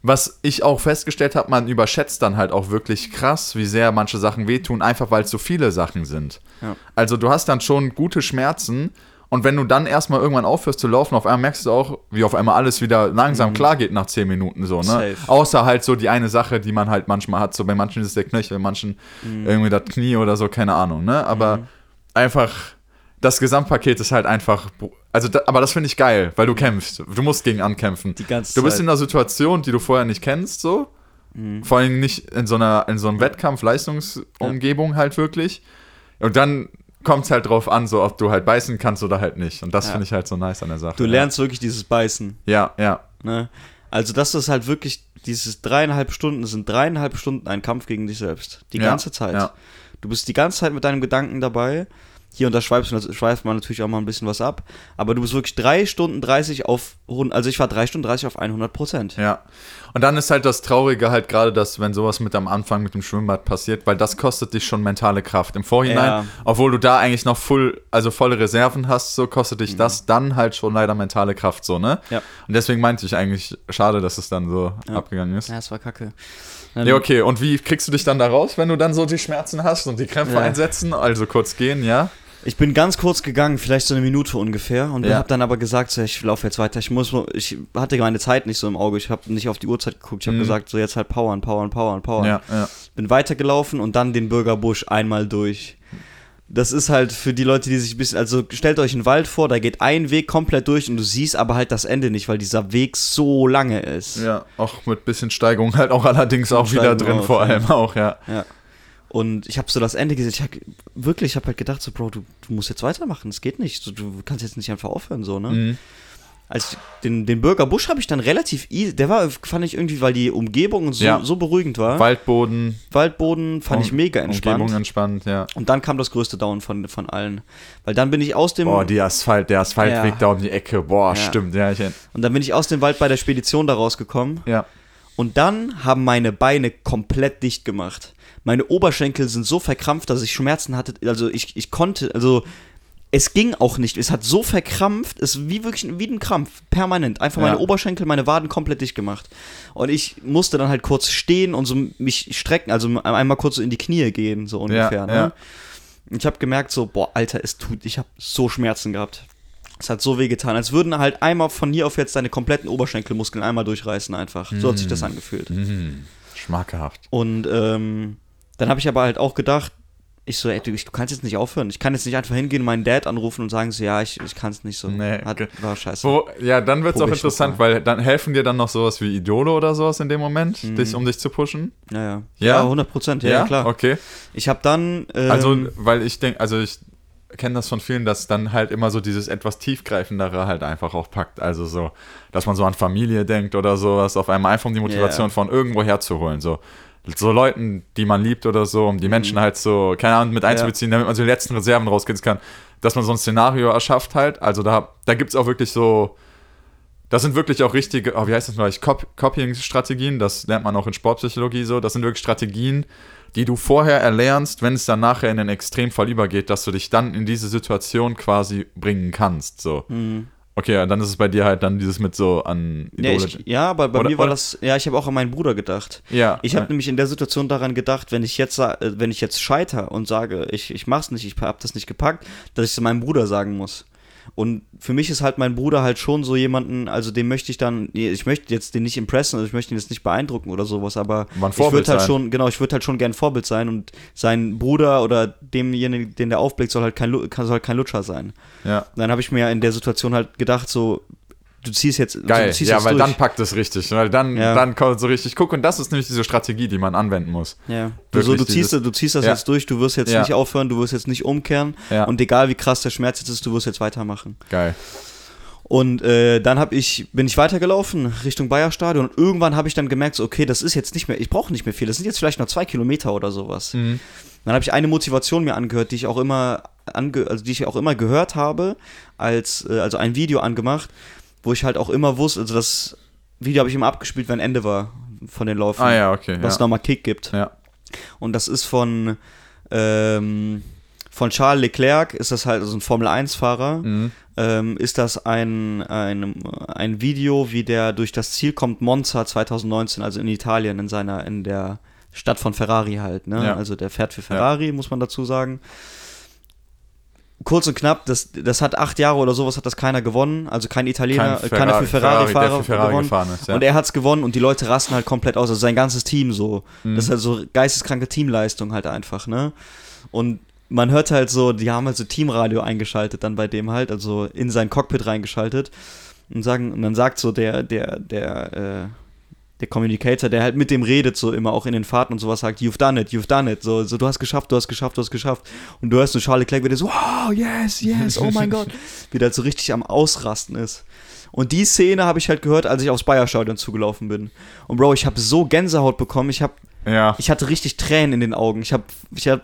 was ich auch festgestellt habe, man überschätzt dann halt auch wirklich krass, wie sehr manche Sachen wehtun, einfach weil es so viele Sachen sind. Ja. Also du hast dann schon gute Schmerzen und wenn du dann erstmal irgendwann aufhörst zu laufen, auf einmal merkst du auch, wie auf einmal alles wieder langsam klar geht nach 10 Minuten so, ne? Mhm. Safe. Außer halt so die eine Sache, die man halt manchmal hat, so bei manchen ist es der Knöchel, bei manchen Mhm. irgendwie das Knie oder so, keine Ahnung, ne? Aber einfach das Gesamtpaket ist halt einfach also da, aber das finde ich geil, weil du kämpfst. Du musst gegen ankämpfen. Die ganze Du bist Zeit. in einer Situation, die du vorher nicht kennst, so. Mhm. Vor allem nicht in so einer, in so einem Wettkampf, Leistungsumgebung halt wirklich. Und dann kommt es halt drauf an, so ob du halt beißen kannst oder halt nicht. Und das Ja. finde ich halt so nice an der Sache. Du lernst wirklich dieses Beißen. Ja, ja. Ne? Also das ist halt wirklich, dieses dreieinhalb Stunden, das sind dreieinhalb Stunden ein Kampf gegen dich selbst. Die Ja, ganze Zeit. ja. Du bist die ganze Zeit mit deinem Gedanken dabei. Hier und da schweifst, du- schweift man natürlich auch mal ein bisschen was ab. Aber du bist wirklich drei Stunden 30 auf, also ich war drei Stunden 30 auf 100 Prozent. Ja. Und dann ist halt das Traurige halt gerade, dass wenn sowas mit am Anfang mit dem Schwimmbad passiert, weil das kostet dich schon mentale Kraft. Im Vorhinein, Ja. obwohl du da eigentlich noch full, also volle Reserven hast, so kostet Mhm. dich das dann halt schon leider mentale Kraft, so, ne? Ja. Und deswegen meinte ich eigentlich, schade, dass es dann so abgegangen ist. Ja, es war kacke. Ja, okay. Und wie kriegst du dich dann da raus, wenn du dann so die Schmerzen hast und die Krämpfe Ja. einsetzen? Also kurz gehen, ja? Ich bin ganz kurz gegangen, vielleicht so eine Minute ungefähr, und Ja. habe dann aber gesagt, so, ich laufe jetzt weiter. Ich muss, ich hatte meine Zeit nicht so im Auge. Ich habe nicht auf die Uhrzeit geguckt. Ich habe Mhm. gesagt, so jetzt halt powern, powern, powern, powern. Ja, ja. Bin weitergelaufen und dann den Bürgerbusch einmal durch. Das ist halt für die Leute, die sich ein bisschen, also stellt euch einen Wald vor, da geht ein Weg komplett durch und du siehst aber halt das Ende nicht, weil dieser Weg so lange ist. Ja, auch mit bisschen Steigung halt auch allerdings auch wieder Steigung drin, auch, vor allem auch, ja. Ja. Und ich habe so das Ende gesehen. Ich hab, wirklich, ich habe halt gedacht, so, Bro, du, du musst jetzt weitermachen. Das geht nicht. So, du kannst jetzt nicht einfach aufhören, so, ne? Mhm. Als den, den Bürger Busch habe ich dann relativ easy. Der war, fand ich irgendwie, weil die Umgebung so, Ja. so beruhigend war. Waldboden, Waldboden fand ich mega entspannt. Umgebung entspannt, ja. Und dann kam das größte Down von, von allen. Weil dann bin ich aus dem. Boah, die Asphalt, der Asphaltweg Ja. da um die Ecke, boah, Ja. stimmt, ja, ich, und dann bin ich aus dem Wald bei der Spedition da rausgekommen. ja. Und dann haben meine Beine komplett dicht gemacht. Meine Oberschenkel sind so verkrampft, dass ich Schmerzen hatte. Also ich, ich konnte, also es ging auch nicht. Es hat so verkrampft, es ist wie wirklich wie ein Krampf, permanent. Einfach meine Ja. Oberschenkel, meine Waden komplett dicht gemacht. Und ich musste dann halt kurz stehen und so mich strecken, also einmal kurz so in die Knie gehen, so ungefähr. ne? ja. Ich habe gemerkt so, boah, Alter, es tut, ich habe so Schmerzen gehabt. Es hat so weh getan, als würden halt einmal von hier auf jetzt deine kompletten Oberschenkelmuskeln einmal durchreißen einfach. So hat sich das angefühlt. Mhm. Schmackhaft. Und ähm, dann habe ich aber halt auch gedacht, Ich so, ey, du, ich, du kannst jetzt nicht aufhören. Ich kann jetzt nicht einfach hingehen, meinen Dad anrufen und sagen so, ja, ich, ich kann es nicht so. Nee, Hat, war scheiße. Wo, ja, dann wird es auch interessant, weil dann helfen dir dann noch sowas wie Idole oder sowas in dem Moment, Mhm. dich, um dich zu pushen. Ja, ja. Ja? Ja, 100 Prozent, ja, ja, klar. Okay. Ich habe dann. Ähm, Also, weil ich denke, also ich kenne das von vielen, dass dann halt immer so dieses etwas tiefgreifendere halt einfach auch packt. Also so, dass man so an Familie denkt oder sowas, auf einmal einfach um die Motivation Ja. von irgendwo herzuholen. So. So Leuten, die man liebt oder so, um die Menschen halt so, keine Ahnung, mit einzubeziehen, damit man so die letzten Reserven rausgehen kann, dass man so ein Szenario erschafft halt. Also da, da gibt es auch wirklich so, das sind wirklich auch richtige, oh, wie heißt das gleich, Cop Copying-Strategien, das lernt man auch in Sportpsychologie so, das sind wirklich Strategien, die du vorher erlernst, wenn es dann nachher in den Extremfall übergeht, dass du dich dann in diese Situation quasi bringen kannst, so. Mhm. Okay, ja, dann ist es bei dir halt dann dieses mit so an Ja, ich, ja, aber bei Oder- mir war oder- das, ja, ich habe auch an meinen Bruder gedacht. ja, Ich habe nämlich in der Situation daran gedacht, wenn ich jetzt, äh, wenn ich jetzt scheiter und sage, ich, ich mach's nicht, ich hab das nicht gepackt, dass ich es meinem Bruder sagen muss. Und für mich ist halt mein Bruder halt schon so jemanden, also dem möchte ich dann, ich möchte jetzt den nicht impressen, also ich möchte ihn jetzt nicht beeindrucken oder sowas, aber ich würde halt sein. schon, genau, ich würde halt schon gern Vorbild sein und sein Bruder oder demjenigen, den der aufblickt, soll halt kein, soll kein Lutscher sein. ja. Dann habe ich mir in der Situation halt gedacht, so, du ziehst jetzt, Geil, ziehst ja, weil durch. dann packt es richtig, weil dann, Ja. dann kommt so richtig, guck, und das ist nämlich diese Strategie, die man anwenden muss. Ja. Du, so, du, ziehst, dieses- du ziehst das Ja. jetzt durch, du wirst jetzt Ja. nicht aufhören, du wirst jetzt nicht umkehren und egal wie krass der Schmerz jetzt ist, du wirst jetzt weitermachen. Geil. Und äh, dann hab ich, bin ich weitergelaufen Richtung Bayerstadion und irgendwann habe ich dann gemerkt, so, okay, das ist jetzt nicht mehr, ich brauche nicht mehr viel, das sind jetzt vielleicht noch zwei Kilometer oder sowas. Mhm. Dann habe ich eine Motivation mir angehört, die ich auch immer ange also die ich auch immer gehört habe, als äh, also ein Video angemacht, wo ich halt auch immer wusste, also das Video habe ich immer abgespielt, wenn Ende war von den Läufen, Ah ja, okay. was ja. nochmal Kick gibt. ja. Und das ist von, ähm, von Charles Leclerc, ist das halt also ein Formel-1-Fahrer, Mhm. ähm, ist das ein, ein, ein Video, wie der durch das Ziel kommt, Monza 2019, also in Italien, in seiner, in der Stadt von Ferrari halt, ne? Ja. Also der fährt für Ferrari, muss man dazu sagen. Kurz und knapp, das, das hat acht Jahre oder sowas hat das keiner gewonnen, also kein Italiener, Kein äh, keiner für Ferrari- Ferrari-Fahrer für Ferrari gewonnen. gefahren ist, ja. Und er hat's gewonnen und die Leute rasten halt komplett aus, also sein ganzes Team so. Mhm. Das ist halt so geisteskranke Teamleistung halt einfach, ne? Und man hört halt so, die haben halt so Teamradio eingeschaltet dann bei dem halt, also in sein Cockpit reingeschaltet und sagen, und dann sagt so der, der, der, äh, der Communicator, der halt mit dem redet, so immer auch in den Fahrten und sowas sagt, you've done it, you've done it, so, so du hast geschafft, du hast geschafft, du hast geschafft. Und du hörst so Charles Leclerc wieder so, wow, yes, yes, oh mein Gott, wie der halt so richtig am Ausrasten ist. Und die Szene habe ich halt gehört, als ich aufs Bayerstadion zugelaufen bin. Und Bro, ich habe so Gänsehaut bekommen, ich habe Ja. ich hatte richtig Tränen in den Augen. Ich habe, ich hab,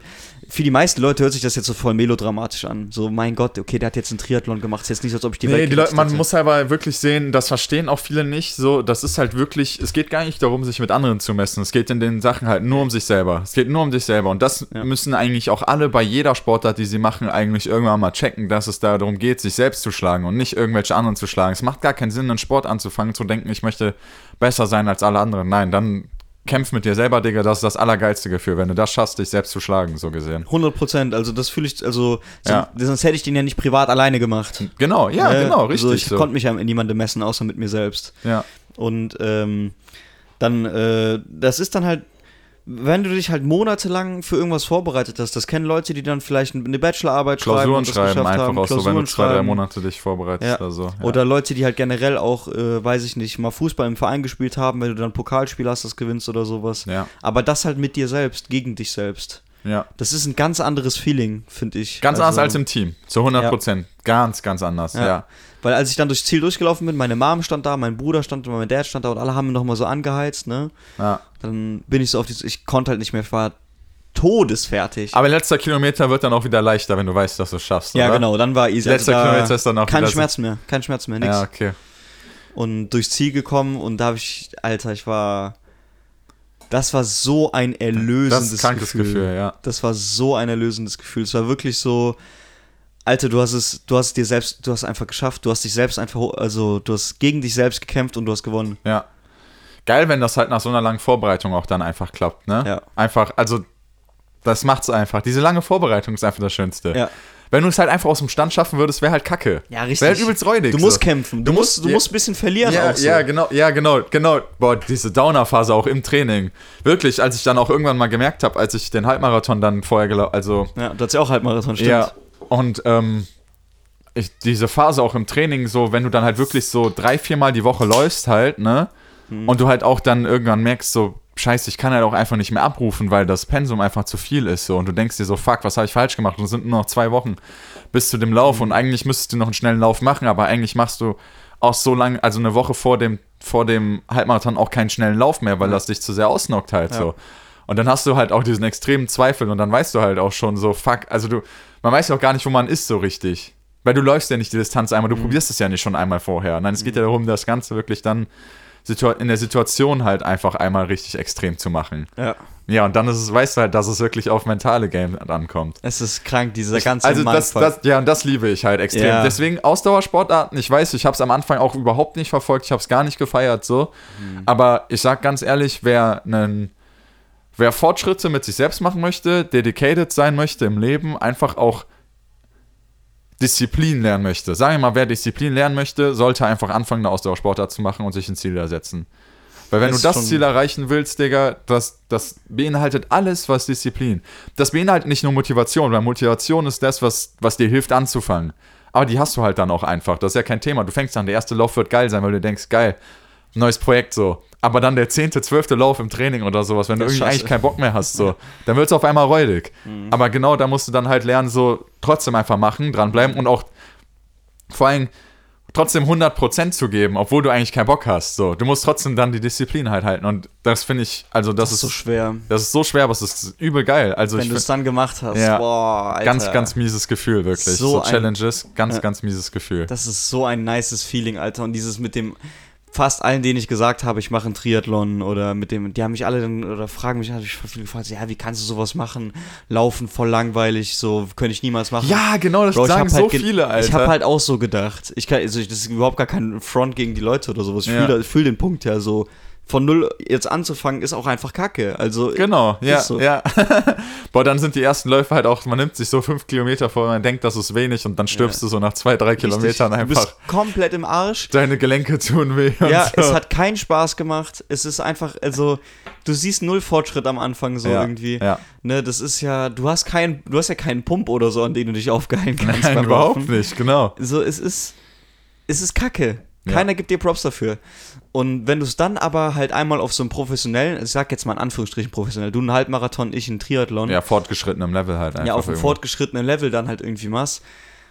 für die meisten Leute hört sich das jetzt so voll melodramatisch an. So, mein Gott, okay, der hat jetzt einen Triathlon gemacht. Ist jetzt nicht so, als ob ich die Nee, Welt die Leute, man hätte. muss aber wirklich sehen, das verstehen auch viele nicht. So, das ist halt wirklich, es geht gar nicht darum, sich mit anderen zu messen. Es geht in den Sachen halt nur um sich selber. Es geht nur um sich selber. Und das Ja. müssen eigentlich auch alle bei jeder Sportart, die sie machen, eigentlich irgendwann mal checken, dass es da darum geht, sich selbst zu schlagen und nicht irgendwelche anderen zu schlagen. Es macht gar keinen Sinn, einen Sport anzufangen, zu denken, ich möchte besser sein als alle anderen. Nein, dann kämpf mit dir selber, Digga. Das ist das allergeilste Gefühl, wenn du das schaffst, dich selbst zu schlagen, so gesehen. 100 Prozent, also das fühle ich, also Ja. sonst, hätte ich den ja nicht privat alleine gemacht. Genau, ja, Äh, genau, richtig. Also ich so. konnte mich ja in niemandem messen, außer mit mir selbst. ja. Und ähm, dann, äh, das ist dann halt, wenn du dich halt monatelang für irgendwas vorbereitet hast, das kennen Leute, die dann vielleicht eine Bachelorarbeit schreiben Klausuren und das schreiben geschafft einfach haben, auch so, wenn du Klausuren zwei, drei schreiben. Monate dich vorbereitest Ja. oder so. Ja. Oder Leute, die halt generell auch, äh, weiß ich nicht, mal Fußball im Verein gespielt haben, wenn du dann Pokalspiel hast, das gewinnst oder sowas. Ja, Aber das halt mit dir selbst, gegen dich selbst. Ja. Das ist ein ganz anderes Feeling, finde ich. Ganz Also, anders als im Team, zu 100 Prozent. Ganz, ganz anders, ja. Ja. Weil als ich dann durchs Ziel durchgelaufen bin, meine Mom stand da, mein Bruder stand da, mein Dad stand da und alle haben mich nochmal so angeheizt, ne? ja. Dann bin ich so auf die, ich konnte halt nicht mehr, ich war todesfertig. Aber letzter Kilometer wird dann auch wieder leichter, wenn du weißt, dass du es schaffst, ja, oder? genau, dann war easy. Letzter da- Kilometer ist dann auch Kein Schmerz mehr, kein Schmerz mehr, nix. Ja, okay. und durchs Ziel gekommen und da habe ich, Alter, ich war, das war so ein erlösendes Das krankes Gefühl, ja. Das war so ein erlösendes Gefühl. Es war wirklich so, Alter, du hast es, du hast es dir selbst, du hast es einfach geschafft, du hast dich selbst einfach, also du hast gegen dich selbst gekämpft und du hast gewonnen. Ja. Geil, wenn das halt nach so einer langen Vorbereitung auch dann einfach klappt, ne? Ja. Einfach, also Das macht's einfach. Diese lange Vorbereitung ist einfach das Schönste. Ja. Wenn du es halt einfach aus dem Stand schaffen würdest, wäre halt kacke. Ja, richtig. Wäre halt übelst räudig. Du so. musst kämpfen. Du, Du musst, musst- du ja. musst ein bisschen verlieren Ja, auch so. ja, genau, ja, genau, genau. Boah, diese Downer-Phase auch im Training. Wirklich, als ich dann auch irgendwann mal gemerkt habe, als ich den Halbmarathon dann vorher gelaufen, also Ja, du hast ja auch Halbmarathon, stimmt. ja, und ähm, ich, diese Phase auch im Training, so, wenn du dann halt wirklich so drei, viermal die Woche läufst halt, ne? Hm. Und du halt auch dann irgendwann merkst, so, scheiße, ich kann halt auch einfach nicht mehr abrufen, weil das Pensum einfach zu viel ist, so. Und du denkst dir so, fuck, was habe ich falsch gemacht? Und es sind nur noch zwei Wochen bis zu dem Lauf Hm. und eigentlich müsstest du noch einen schnellen Lauf machen, aber eigentlich machst du auch so lange, also eine Woche vor dem, vor dem Halbmarathon auch keinen schnellen Lauf mehr, weil das dich zu sehr ausnockt halt Ja. so. Und dann hast du halt auch diesen extremen Zweifel und dann weißt du halt auch schon so, fuck, also du, man weiß ja auch gar nicht, wo man ist so richtig. Weil du läufst ja nicht die Distanz einmal, du Mhm. probierst es ja nicht schon einmal vorher. Nein, es geht ja darum, das Ganze wirklich dann in der Situation halt einfach einmal richtig extrem zu machen. Ja. Ja, und dann ist es, weißt du halt, dass es wirklich auf mentale Game ankommt. Es ist krank, dieser ganze Also das, das, ja, und das liebe ich halt extrem. Ja. Deswegen Ausdauersportarten, ich weiß, ich habe es am Anfang auch überhaupt nicht verfolgt, ich habe es gar nicht gefeiert so. Mhm. Aber ich sag ganz ehrlich, wer einen wer Fortschritte mit sich selbst machen möchte, dedicated sein möchte im Leben, einfach auch Disziplin lernen möchte. Sagen wir mal, wer Disziplin lernen möchte, sollte einfach anfangen, eine Ausdauersportart zu machen und sich ein Ziel da setzen. Weil wenn du das Ziel erreichen willst, Digga, das, das beinhaltet alles, was Disziplin. Das beinhaltet nicht nur Motivation, weil Motivation ist das, was, was dir hilft anzufangen. Aber die hast du halt dann auch einfach. Das ist ja kein Thema. Du fängst an, der erste Lauf wird geil sein, weil du denkst, geil, neues Projekt so. Aber dann der zehnte, zwölfte Lauf im Training oder sowas, wenn du irgendwie eigentlich keinen Bock mehr hast, so, dann wird es auf einmal räudig. Aber genau da musst du dann halt lernen, so trotzdem einfach machen, dranbleiben und auch vor allem trotzdem 100% zu geben, obwohl du eigentlich keinen Bock hast. So, du musst trotzdem dann die Disziplin halt halten und das finde ich, also das, das ist so schwer. das ist so schwer, aber es ist übel geil. Also Wenn du es dann gemacht hast. Ja. Boah, Alter. ganz, ganz mieses Gefühl wirklich. So So, ein- Challenges, ganz, Ja. ganz mieses Gefühl. Das ist so ein nices Feeling, Alter. Und dieses mit dem, fast allen, denen ich gesagt habe, ich mache einen Triathlon oder mit dem, die haben mich alle dann, oder fragen mich, habe ich viel gefragt, ja, wie kannst du sowas machen? Laufen voll langweilig, so könnte ich niemals machen. Ja, genau, das Bro, sagen hab so halt viele, Alter. Ich habe halt auch so gedacht. Ich kann, also ich, das ist überhaupt gar kein Front gegen die Leute oder sowas. Ich Ja. fühle fühl den Punkt ja so. Von null jetzt anzufangen, ist auch einfach Kacke. Also, Genau, ja, so. ja. Boah, dann sind die ersten Läufe halt auch, man nimmt sich so fünf Kilometer vor, man denkt, das ist wenig und dann stirbst Ja. du so nach zwei, drei richtig, Kilometern Du einfach. bist komplett im Arsch. Deine Gelenke tun weh. Ja, so. es hat keinen Spaß gemacht. Es ist einfach, also, du siehst null Fortschritt am Anfang so ja, irgendwie. Ja. Ne, das ist ja, du hast keinen, du hast ja keinen Pump oder so, an den du dich aufgeheilen kannst. Nein, überhaupt Laufen. nicht, genau. So, es ist, es ist Kacke. Ja. Keiner gibt dir Props dafür. Und wenn du es dann aber halt einmal auf so einem professionellen, ich sag jetzt mal in Anführungsstrichen professionell, du einen Halbmarathon, ich einen Triathlon, Ja, fortgeschrittenem Level halt einfach. ja, auf einem fortgeschrittenen Level dann halt irgendwie machst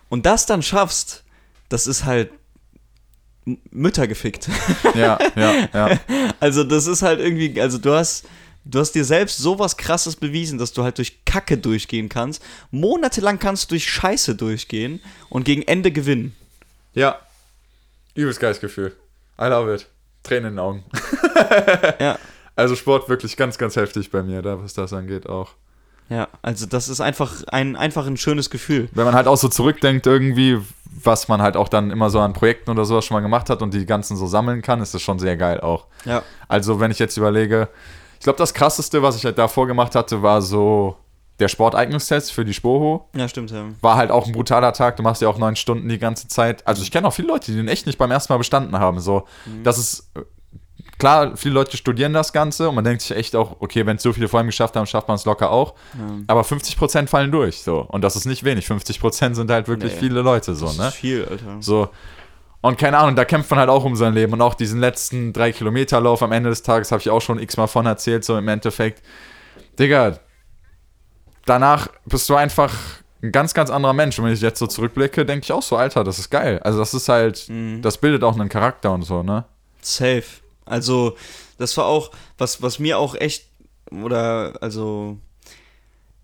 und das dann schaffst, das ist halt Mütter gefickt. Ja, ja, ja. Also das ist halt irgendwie, also du hast, du hast dir selbst sowas krasses bewiesen, dass du halt durch Kacke durchgehen kannst. Monatelang kannst du durch Scheiße durchgehen und gegen Ende gewinnen. Ja. Übelst geiles Gefühl. I love it. Tränen in den Augen. Ja. Also Sport wirklich ganz, ganz heftig bei mir, da was das angeht auch. Ja, also das ist einfach ein, einfach ein schönes Gefühl. Wenn man halt auch so zurückdenkt irgendwie, was man halt auch dann immer so an Projekten oder sowas schon mal gemacht hat und die ganzen so sammeln kann, ist das schon sehr geil auch. Ja. Also wenn ich jetzt überlege, ich glaube das krasseste, was ich halt davor gemacht hatte, war so der Sporteignungstest für die Spoho. Ja, stimmt, ja. War halt auch ein brutaler Tag, du machst ja auch neun Stunden die ganze Zeit. Also ich kenne auch viele Leute, die den echt nicht beim ersten Mal bestanden haben. So, das ist äh, klar, viele Leute studieren das Ganze und man denkt sich echt auch, okay, wenn es so viele vor allem geschafft haben, schafft man es locker auch. Aber 50% fallen durch, so. Und das ist nicht wenig. 50% sind halt wirklich Nee. viele Leute, so, Das ne? ist viel, Alter. So. Und keine Ahnung, da kämpft man halt auch um sein Leben. Und auch diesen letzten 3-Kilometer-Lauf am Ende des Tages habe ich auch schon x-mal von erzählt, so im Endeffekt. Digga, danach bist du einfach ein ganz, ganz anderer Mensch. Und wenn ich jetzt so zurückblicke, denke ich auch so, Alter, das ist geil. Also das ist halt, Mhm. das bildet auch einen Charakter und so, ne? Safe. Also, das war auch, was, was mir auch echt, oder, also,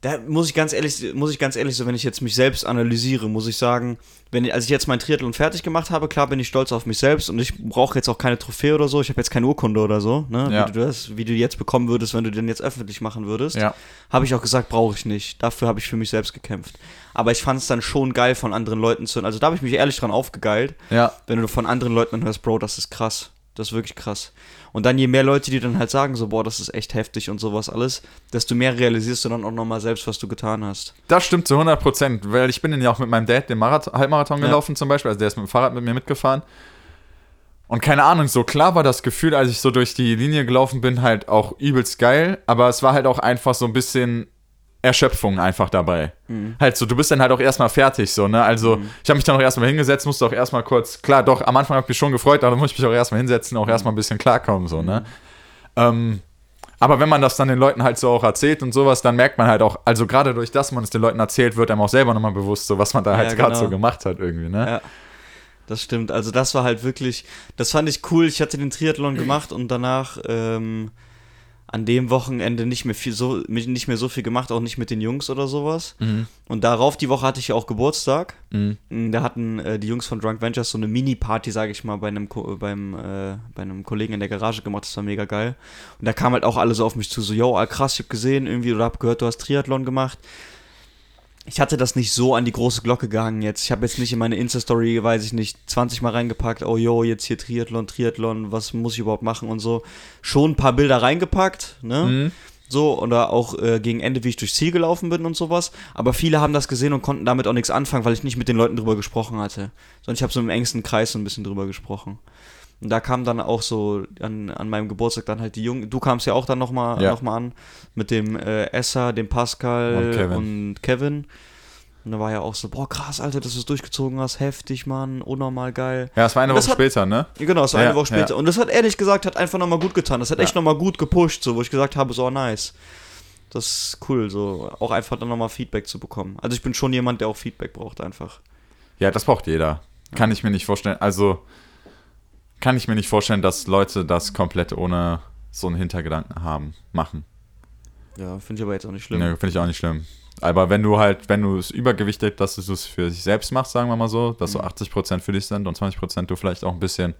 da muss ich ganz ehrlich, muss ich ganz ehrlich so, wenn ich jetzt mich selbst analysiere, muss ich sagen, wenn ich, als ich jetzt mein Triathlon fertig gemacht habe, klar bin ich stolz auf mich selbst und ich brauche jetzt auch keine Trophäe oder so, ich habe jetzt keine Urkunde oder so, ne, Ja. wie, du das, wie du jetzt bekommen würdest, wenn du den jetzt öffentlich machen würdest. Ja. Habe ich auch gesagt, brauche ich nicht. Dafür habe ich für mich selbst gekämpft. Aber ich fand es dann schon geil von anderen Leuten zu, also da habe ich mich ehrlich dran aufgegeilt, Ja. wenn du von anderen Leuten hörst, Bro, das ist krass. Das ist wirklich krass. Und dann je mehr Leute, die dann halt sagen, so, boah, das ist echt heftig und sowas alles, desto mehr realisierst du dann auch nochmal selbst, was du getan hast. Das stimmt zu 100 Prozent, weil ich bin dann ja auch mit meinem Dad den Marathon, Halbmarathon Ja. gelaufen zum Beispiel, also der ist mit dem Fahrrad mit mir mitgefahren. Und keine Ahnung, so klar war das Gefühl, als ich so durch die Linie gelaufen bin, halt auch übelst geil, aber es war halt auch einfach so ein bisschen Erschöpfung einfach dabei. Halt so, du bist dann halt auch erstmal fertig, so, ne? Also, ich habe mich dann auch erstmal hingesetzt, musste auch erstmal kurz, klar, doch, am Anfang habe ich mich schon gefreut, aber dann muss ich mich auch erstmal hinsetzen, auch erstmal ein bisschen klarkommen, so, ne? Ähm, aber wenn man das dann den Leuten halt so auch erzählt und sowas, dann merkt man halt auch, also gerade durch das man es den Leuten erzählt, wird einem auch selber nochmal bewusst, so was man da Ja, halt gerade genau. so gemacht hat irgendwie, ne? Ja. Das stimmt. Also das war halt wirklich, das fand ich cool. Ich hatte den Triathlon gemacht und danach ähm, an dem Wochenende nicht mehr viel so nicht mehr so viel gemacht, auch nicht mit den Jungs oder sowas. Und darauf die Woche hatte ich ja auch Geburtstag. Mhm. Da hatten äh, die Jungs von Drunk Ventures so eine Mini-Party, sage ich mal, bei einem, Ko beim, äh, bei einem Kollegen in der Garage gemacht. Das war mega geil. Und da kamen halt auch alle so auf mich zu, so, yo, ah, krass, ich hab gesehen irgendwie oder hab gehört, du hast Triathlon gemacht. Ich hatte das nicht so an die große Glocke gehangen jetzt. Ich habe jetzt nicht in meine Insta-Story, weiß ich nicht, 20 Mal reingepackt, oh yo, jetzt hier Triathlon, Triathlon, was muss ich überhaupt machen und so. Schon ein paar Bilder reingepackt, ne? Mhm. So, oder auch äh, gegen Ende, wie ich durchs Ziel gelaufen bin und sowas. Aber viele haben das gesehen und konnten damit auch nichts anfangen, weil ich nicht mit den Leuten drüber gesprochen hatte. Sondern ich habe so im engsten Kreis so ein bisschen drüber gesprochen. Und da kam dann auch so an, an meinem Geburtstag dann halt die Jungen. Du kamst ja auch dann nochmal Ja. noch mal an mit dem äh, Essa, dem Pascal Und Kevin. und Kevin. Und da war ja auch so, boah, krass, Alter, dass du es durchgezogen hast. Heftig, Mann, unnormal geil. Ja, es war eine Woche hat- später, ne? Genau, das war Ja, eine Woche später. ja. Und das hat ehrlich gesagt, hat einfach nochmal gut getan. Das hat echt Ja. nochmal gut gepusht, so, wo ich gesagt habe, so, oh, nice. Das ist cool, so, auch einfach dann nochmal Feedback zu bekommen. Also ich bin schon jemand, der auch Feedback braucht, einfach. Ja, das braucht jeder. Kann ich mir nicht vorstellen. Also, kann ich mir nicht vorstellen, dass Leute das komplett ohne so einen Hintergedanken haben, machen. Ja, finde ich aber jetzt auch nicht schlimm. Ne, finde ich auch nicht schlimm. Aber wenn du halt, wenn du es übergewichtet, dass du es für dich selbst machst, sagen wir mal so, dass so 80% für dich sind und 20% du vielleicht auch ein bisschen.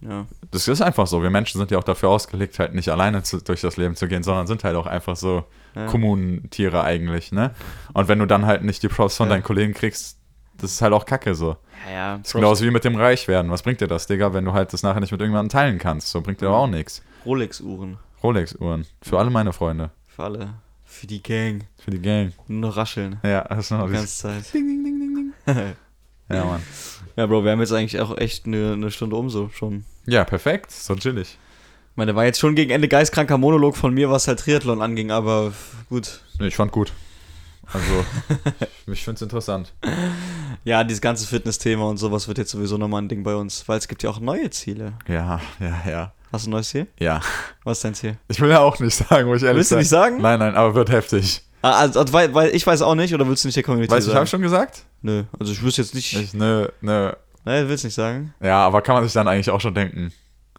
Ja. Das ist einfach so. Wir Menschen sind ja auch dafür ausgelegt, halt nicht alleine zu, durch das Leben zu gehen, sondern sind halt auch einfach so Ja. Kommunentiere eigentlich, ne? Und wenn du dann halt nicht die Props von Ja. deinen Kollegen kriegst, das ist halt auch Kacke so. Ja, ja. Das ist genauso wie mit dem Reichwerden. Was bringt dir das, Digga, wenn du halt das nachher nicht mit irgendjemandem teilen kannst? So bringt dir auch nichts. Rolex-Uhren. Rolex-Uhren. Für alle meine Freunde. Für alle. Für die Gang. Für die Gang. Nur noch rascheln. Ja, das ist noch Die ganze Zeit. Ding, ding, ding, ding, ding. Ja, Mann. Ja, Bro, wir haben jetzt eigentlich auch echt eine, eine Stunde um so schon. Ja, perfekt. So chillig. Ich meine, war jetzt schon gegen Ende geistkranker Monolog von mir, was halt Triathlon anging, aber gut. Nee, ich fand gut. Also, ich finde es interessant. Ja, dieses ganze Fitness-Thema und sowas wird jetzt sowieso nochmal ein Ding bei uns, weil es gibt ja auch neue Ziele. Ja, ja, ja. Hast du ein neues Ziel? Ja. Was ist dein Ziel? Ich will ja auch nicht sagen, wo ich ehrlich Willst du sag- nicht sagen? Nein, nein, aber wird heftig. Ah, also, also, weil, weil ich weiß auch nicht, oder willst du nicht der Community Weißt du, ich sagen? habe schon gesagt? Nö, also ich wüsste jetzt nicht. Ich, nö, nö. Nein, willst nicht sagen? Ja, aber kann man sich dann eigentlich auch schon denken.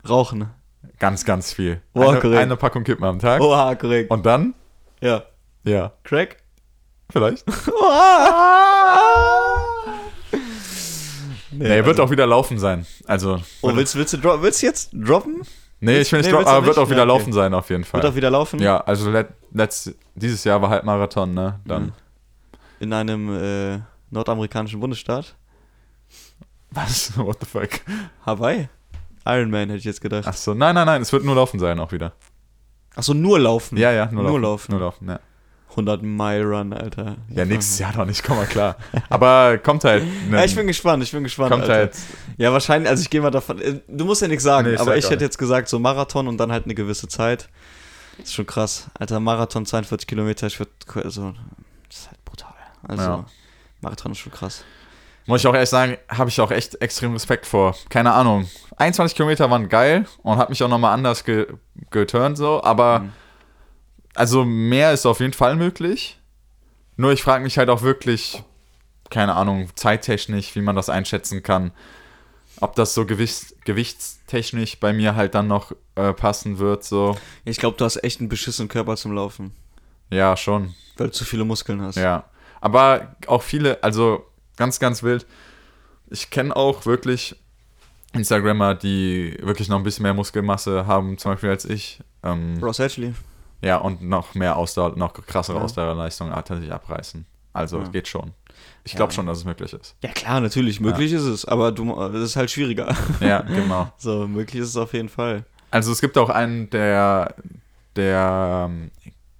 Rauchen. Ganz, ganz viel. Boah, eine, korrekt. eine Packung Kippen am Tag. Oha, korrekt. Und dann? Ja. Ja, Crack? Vielleicht. Oha! Nee, wird auch wieder laufen sein. Also, Oh, willst, willst, du dro- willst du jetzt droppen? nee, ich will nicht nee, du aber wird auch wieder Ja, okay. laufen sein auf jeden Fall. Wird auch wieder laufen? Ja, also let, letzt, dieses Jahr war Halbmarathon, ne? Dann. Mhm. In einem äh, nordamerikanischen Bundesstaat. Was? What the fuck? Hawaii? Ironman hätte ich jetzt gedacht. Ach so, nein, nein, nein, es wird nur laufen sein auch wieder. Achso, nur laufen. Ja, ja, nur, Nur laufen. laufen. Nur laufen, ja. 100 Mile Run, Alter. Ja, nächstes Jahr noch nicht, komm mal klar. Aber kommt halt. Ne, Ja, ich bin gespannt, ich bin gespannt. kommt Alter. halt. Ja, wahrscheinlich, also ich gehe mal davon. äh, Du musst ja nichts sagen, Nee, ich aber sag ich hätte nicht. jetzt gesagt, so Marathon und dann halt eine gewisse Zeit. Das ist schon krass. Alter, Marathon 42 Kilometer, ich würde. Also, das ist halt brutal. Also, Ja. Marathon ist schon krass. Muss ich auch ehrlich sagen, habe ich auch echt extrem Respekt vor. Keine Ahnung. 21 Kilometer waren geil und hat mich auch nochmal anders ge geturnt so, aber Mhm. Also mehr ist auf jeden Fall möglich. Nur ich frage mich halt auch wirklich, keine Ahnung, zeittechnisch, wie man das einschätzen kann. Ob das so gewichts gewichtstechnisch bei mir halt dann noch äh, passen wird, so. Ich glaube, du hast echt einen beschissenen Körper zum Laufen, Ja, schon. weil du zu viele Muskeln hast. Ja. Aber auch viele, also ganz, ganz wild. Ich kenne auch wirklich Instagrammer, die wirklich noch ein bisschen mehr Muskelmasse haben, zum Beispiel als ich. Ähm, Ross Ashley. Ja, und noch mehr Ausdauer, noch krassere Ja. Ausdauerleistung tatsächlich abreißen. Also Ja. geht schon. Ich glaube Ja. schon, dass es möglich ist. Ja klar, natürlich, möglich ist es, aber du, es ist halt schwieriger. Ja, genau. So, möglich ist es auf jeden Fall. Also es gibt auch einen, der, der, ähm,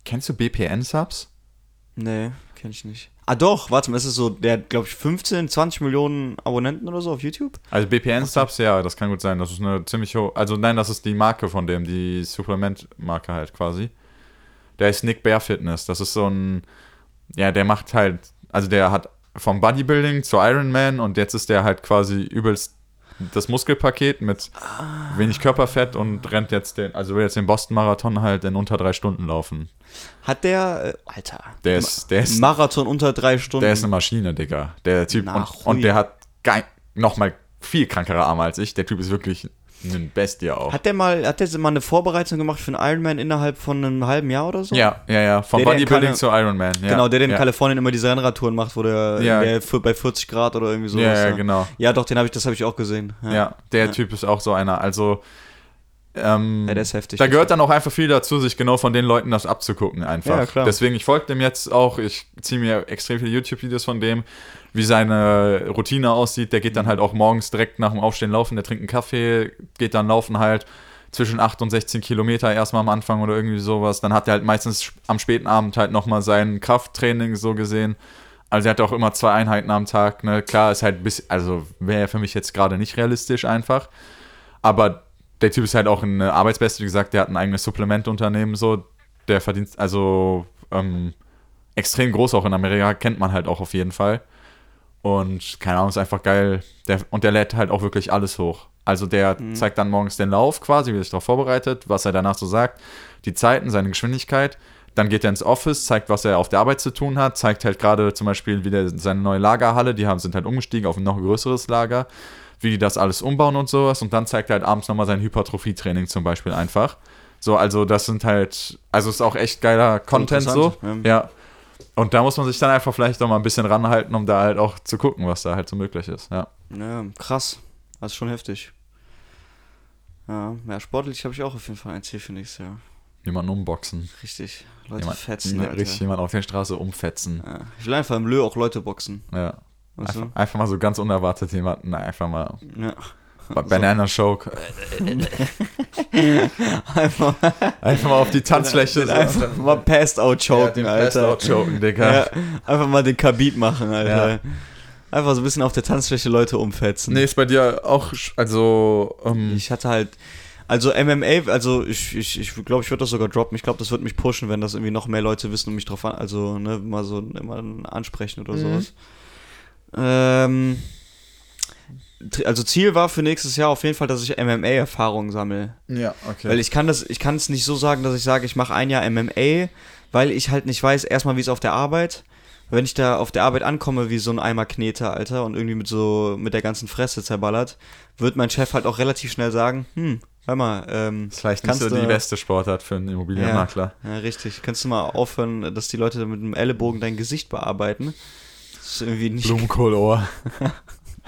kennst du BPN-Subs? Nee, kenn ich nicht. Ah doch, warte mal, ist es so, der hat, glaube ich, 15, 20 Millionen Abonnenten oder so auf YouTube? Also BPN-Subs, ja, das kann gut sein. Das ist eine ziemlich hohe, also nein, das ist die Marke von dem, die Supplement-Marke halt quasi. Der ist Nick Bear Fitness. Das ist so ein, ja, der macht halt, also der hat vom Bodybuilding zu Ironman und jetzt ist der halt quasi übelst das Muskelpaket mit wenig Körperfett und rennt jetzt den, also will jetzt den Boston-Marathon halt in unter drei Stunden laufen. Hat der, äh, Alter, Der ist, der ist, Marathon unter drei Stunden? der ist eine Maschine, Digga. Der Typ, Na, und, und der hat geil, noch mal viel krankere Arme als ich. Der Typ ist wirklich ein Bestie auch. Hat der mal, hat der mal eine Vorbereitung gemacht für einen Ironman innerhalb von einem halben Jahr oder so? Ja, ja, ja. Vom Der, Bodybuilding zu Ironman. Ja. Genau, der, der in ja. Kalifornien immer diese Rennradtouren macht, wo der, Ja. der bei 40 Grad oder irgendwie sowas. Ja, ja, genau. Ja, doch, den habe ich, das habe ich auch gesehen. Ja, Ja, der Ja. Typ ist auch so einer. Also, ähm, Ja, der ist heftig. da gehört dann auch einfach viel dazu, sich genau von den Leuten das abzugucken einfach. Ja, klar. Deswegen, ich folge dem jetzt auch. Ich ziehe mir extrem viele YouTube-Videos von dem, wie seine Routine aussieht. Der geht dann halt auch morgens direkt nach dem Aufstehen laufen. Der trinkt einen Kaffee, geht dann laufen halt zwischen 8 und 16 Kilometer erstmal am Anfang oder irgendwie sowas. Dann hat er halt meistens am späten Abend halt nochmal sein Krafttraining so gesehen. Also er hat auch immer zwei Einheiten am Tag. Ne? Klar, ist halt ein bisschen, also wäre für mich jetzt gerade nicht realistisch einfach. Aber der Typ ist halt auch eine Arbeitsbeste, wie gesagt, der hat ein eigenes Supplementunternehmen, so, der verdient, also ähm, extrem groß auch in Amerika, kennt man halt auch auf jeden Fall. Und keine Ahnung, ist einfach geil. Der, und der lädt halt auch wirklich alles hoch. Also der zeigt dann morgens den Lauf quasi, wie er sich darauf vorbereitet, was er danach so sagt, die Zeiten, seine Geschwindigkeit. Dann geht er ins Office, zeigt, was er auf der Arbeit zu tun hat, zeigt halt gerade zum Beispiel wieder seine neue Lagerhalle, die haben, sind halt umgestiegen auf ein noch größeres Lager, wie die das alles umbauen und sowas. Und dann zeigt er halt abends nochmal sein Hypertrophie-Training zum Beispiel einfach. So, also das sind halt, also ist auch echt geiler Content so. interessant, Ja. Und da muss man sich dann einfach vielleicht noch mal ein bisschen ranhalten, um da halt auch zu gucken, was da halt so möglich ist. Ja. Ja, krass. Das ist schon heftig. Ja, ja sportlich habe ich auch auf jeden Fall ein Ziel für nächstes Jahr. Jemanden umboxen. Richtig. Leute Jemand, fetzen, ne, Alter. richtig jemand auf der Straße umfetzen. Ja. Ich will einfach im Lö auch Leute boxen. Ja. Einfach, einfach mal so ganz unerwartet jemanden einfach mal Ja. Bei Banana Choke Einfach, einfach mal auf die Tanzfläche so. einfach mal passed out choken, den Alter. Passed Out choken, Digga. Ja, einfach mal den Kabit machen, Alter. Ja. Einfach so ein bisschen auf der Tanzfläche Leute umfetzen. Nee, ist bei dir auch, also, ähm, Ich hatte halt, also MMA, also ich glaube, ich, ich, glaub, ich würde das sogar droppen. Ich glaube, das wird mich pushen, wenn das irgendwie noch mehr Leute wissen und mich drauf an, also ne, mal so immer ansprechen oder Mhm. sowas. Ähm, also Ziel war für nächstes Jahr auf jeden Fall, dass ich MMA-Erfahrung sammle. ja, okay. Weil ich kann das, ich kann es nicht so sagen, dass ich sage, ich mache ein Jahr MMA, weil ich halt nicht weiß, erstmal wie es auf der Arbeit. Wenn ich da auf der Arbeit ankomme wie so ein Eimer Knete, Alter, und irgendwie mit so, mit der ganzen Fresse zerballert, wird mein Chef halt auch relativ schnell sagen, hm, hör mal, ähm, ist vielleicht nicht kannst so die du- beste Sportart für einen Immobilienmakler. ja, richtig. Kannst du mal aufhören, dass die Leute mit dem Ellenbogen dein Gesicht bearbeiten? Das ist irgendwie nicht. Blumenkohlohr.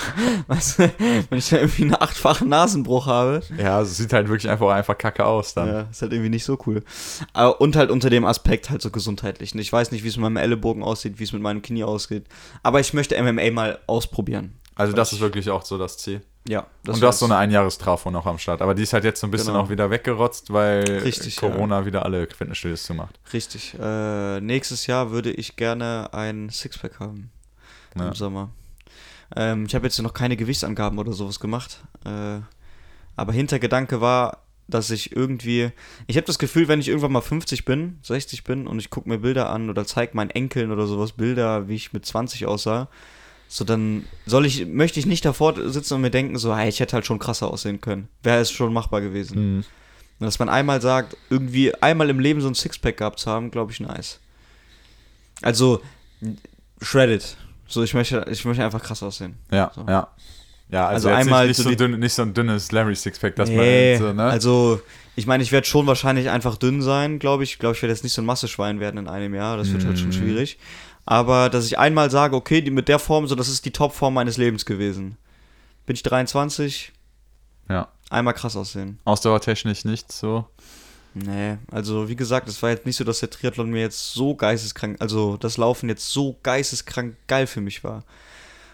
Weißt du, wenn ich da irgendwie einen achtfachen Nasenbruch habe, Ja, es sieht halt wirklich einfach, einfach kacke aus dann. ja, ist halt irgendwie nicht so cool. Aber, und halt unter dem Aspekt halt so gesundheitlich. Ich weiß nicht, wie es mit meinem Ellenbogen aussieht, wie es mit meinem Knie aussieht. Aber ich möchte MMA mal ausprobieren. Also das ist wirklich auch so das Ziel. Ja. Das und du hast so eine Einjahrestrafo noch am Start. Aber die ist halt jetzt so ein bisschen Genau. auch wieder weggerotzt, weil Richtig, Corona wieder alle Fitnessstudios zumacht. Richtig. Äh, nächstes Jahr würde ich gerne ein Sixpack haben. Ja. Im Sommer. Ähm, ich habe jetzt noch keine Gewichtsangaben oder sowas gemacht. Äh, aber Hintergedanke war, dass ich irgendwie. Ich habe das Gefühl, wenn ich irgendwann mal 50 bin, 60 bin und ich gucke mir Bilder an oder zeige meinen Enkeln oder sowas Bilder, wie ich mit 20 aussah, so dann soll ich, möchte ich nicht davor sitzen und mir denken, so, hey, ich hätte halt schon krasser aussehen können. Wäre es schon machbar gewesen. Mhm. Und dass man einmal sagt, irgendwie einmal im Leben so ein Sixpack gehabt zu haben, glaube ich, nice. Also, shredded. So, ich möchte, ich möchte einfach krass aussehen. Ja, So. ja. Ja, also, Also einmal nicht, nicht, so dünn, nicht so ein dünnes Larry Sixpack, dass Nee, man so, ne? also, ich meine, ich werde schon wahrscheinlich einfach dünn sein, glaube ich. Ich glaube, ich werde jetzt nicht so ein Masseschwein werden in einem Jahr. Das wird halt schon Mhm. schwierig. Aber, dass ich einmal sage, okay, die mit der Form, so, das ist die Topform meines Lebens gewesen. Bin ich 23, ja. einmal krass aussehen. Ausdauertechnisch nicht so. Nee, also wie gesagt, es war jetzt nicht so, dass der Triathlon mir jetzt so geisteskrank, also das Laufen jetzt so geisteskrank geil für mich war.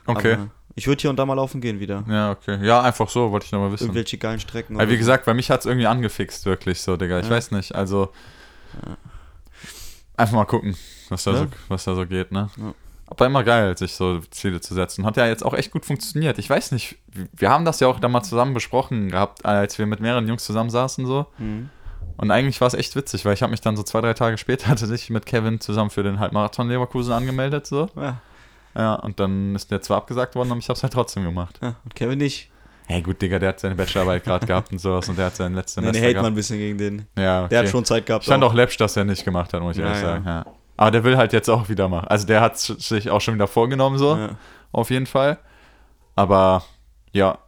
Okay. Aber ich würde hier und da mal laufen gehen wieder. ja, okay. Ja, einfach so, wollte ich nochmal wissen. Irgendwelche geilen Strecken. Weil, wie gesagt, bei mich hat es irgendwie angefixt, wirklich so, Digga. Ich Ja. weiß nicht, also. Einfach mal gucken, was da, Ja. so, was da so geht, ne? Ja. Aber immer geil, sich so Ziele zu setzen. Hat ja jetzt auch echt gut funktioniert. Ich weiß nicht, wir haben das ja auch da mal zusammen besprochen gehabt, als wir mit mehreren Jungs zusammensaßen so. Mhm. Und eigentlich war es echt witzig, weil ich habe mich dann so zwei, drei Tage später tatsächlich mit Kevin zusammen für den Halbmarathon Leverkusen angemeldet so. Ja, Ja, und dann ist der zwar abgesagt worden, aber ich habe es halt trotzdem gemacht. ja, und Kevin nicht. Hey, gut, Digga, der hat seine Bachelorarbeit gerade gehabt und sowas und der hat sein letztes Nee, Semester gehabt. man ein bisschen gegen den. Ja, okay. Der hat schon Zeit gehabt. Stand auch läppsch, dass er nicht gemacht hat, muss ich Ja, ehrlich ja. sagen. Ja. Aber der will halt jetzt auch wieder machen. Also der hat sich auch schon wieder vorgenommen, so, auf jeden Fall. Aber ja.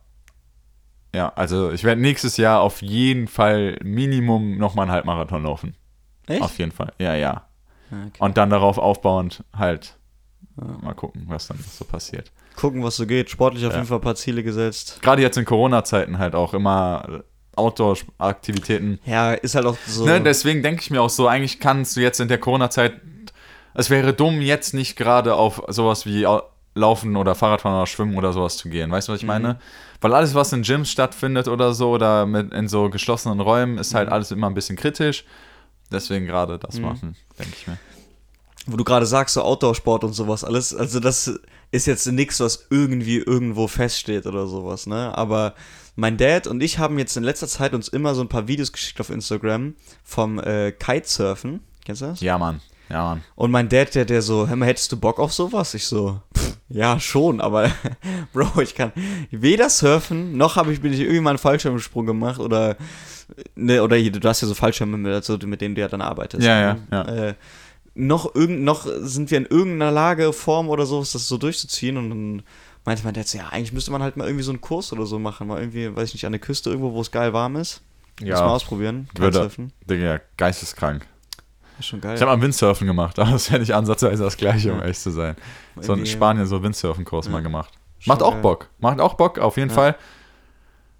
Ja, also ich werde nächstes Jahr auf jeden Fall Minimum nochmal einen Halbmarathon laufen. Echt? Auf jeden Fall. Ja, ja. Ja, okay. Und dann darauf aufbauend halt mal gucken, was dann so passiert. Gucken, was so geht. Sportlich auf Ja. jeden Fall ein paar Ziele gesetzt. Gerade jetzt in Corona-Zeiten halt auch immer Outdoor-Aktivitäten. Ja, ist halt auch so. Ne, deswegen denke ich mir auch so, eigentlich kannst du jetzt in der Corona-Zeit, es wäre dumm, jetzt nicht gerade auf sowas wie Au- Laufen oder Fahrradfahren oder Schwimmen oder sowas zu gehen. Weißt du, was ich Mhm. meine? Weil alles, was in Gyms stattfindet oder so oder mit, in so geschlossenen Räumen, ist Mhm. halt alles immer ein bisschen kritisch. Deswegen gerade das Mhm. machen, denke ich mir. wo du gerade sagst, so Outdoor-Sport und sowas alles, also das ist jetzt nichts, was irgendwie irgendwo feststeht oder sowas, ne? Aber mein Dad und ich haben jetzt in letzter Zeit uns immer so ein paar Videos geschickt auf Instagram vom äh, Kitesurfen. Kennst du das? Ja, Mann. Ja, Mann. Und mein Dad, der, der so, hör mal, hättest du Bock auf sowas? Ich so, pff, ja, schon, aber Bro, ich kann weder surfen, noch habe ich, bin ich irgendwie mal einen Fallschirmsprung gemacht oder, ne, oder hier, du hast ja so Fallschirme, mit, also mit denen du ja dann arbeitest. Ja, ja, ne? ja. Äh, noch, irgend, noch sind wir in irgendeiner Lage, Form oder so, das so durchzuziehen und dann meinte mein Dad ja, eigentlich müsste man halt mal irgendwie so einen Kurs oder so machen, mal irgendwie, weiß ich nicht, an der Küste irgendwo, wo es geil warm ist. Muss mal Ja, ausprobieren. würde. Digga, geisteskrank. Ist schon geil. Ich habe mal Windsurfen gemacht, aber das wäre nicht ansatzweise das Gleiche, um Ja. echt zu sein. So in Spanien so Windsurfen-Kurs Ja. mal gemacht. Schon Macht auch geil. Bock. Macht auch Bock, auf jeden Ja. Fall.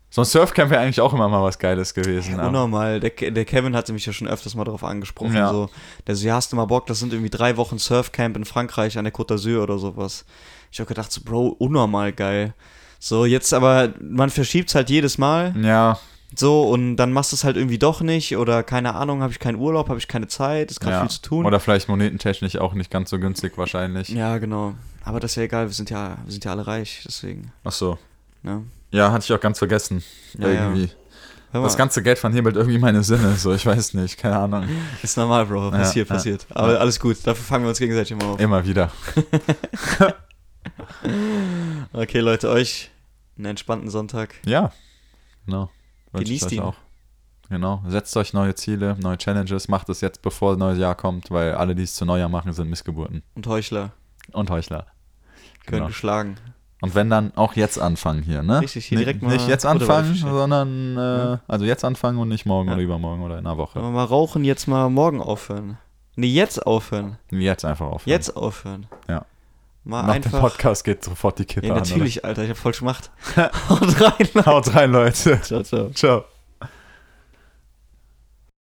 So ein Surfcamp wäre eigentlich auch immer mal was Geiles gewesen. Ja, aber- unnormal. Der, der Kevin hatte mich ja schon öfters mal darauf angesprochen. Ja. So. Der so, ja, hast du mal Bock? Das sind irgendwie drei Wochen Surfcamp in Frankreich an der Côte d'Azur oder sowas. Ich habe gedacht, so, Bro, unnormal geil. So, jetzt aber, man verschiebt es halt jedes Mal. Ja, So, und dann machst du es halt irgendwie doch nicht. Oder keine Ahnung, habe ich keinen Urlaub, habe ich keine Zeit, ist gerade ja. viel zu tun. Oder vielleicht monetentechnisch auch nicht ganz so günstig wahrscheinlich. ja, genau. Aber das ist ja egal, wir sind ja, wir sind ja alle reich, deswegen. Ach so. Ne? Ja, hatte ich auch ganz vergessen. Ja, ja. irgendwie. Das ganze Geld verhebelt irgendwie meine Sinne. So, ich weiß nicht, keine Ahnung. ist normal, Bro. Passiert, ja. passiert. Aber alles gut, dafür fangen wir uns gegenseitig immer auf. Immer wieder. Okay, Leute, euch einen entspannten Sonntag. Ja, genau. Ich Genießt ihn. auch. Genau. Setzt euch neue Ziele, neue Challenges. Macht es jetzt, bevor das neue Jahr kommt, weil alle, die es zu Neujahr machen, sind Missgeburten. Und Heuchler Und Heuchler. können Genau. geschlagen. Und wenn dann auch jetzt anfangen hier, ne? Richtig, hier direkt mal Nicht jetzt Butter bei anfangen, sondern äh, Ja. also jetzt anfangen und nicht morgen Ja. oder übermorgen oder in einer Woche. Wir mal rauchen, jetzt mal morgen aufhören. Nee, jetzt aufhören. Jetzt einfach aufhören. Jetzt aufhören. Ja. Mal Nach dem einfach. Podcast geht sofort die Kippe Ja, an. natürlich, Alter, ich hab voll gemacht. Haut rein. Oder? Haut rein, Leute. Ciao, ciao. Ciao.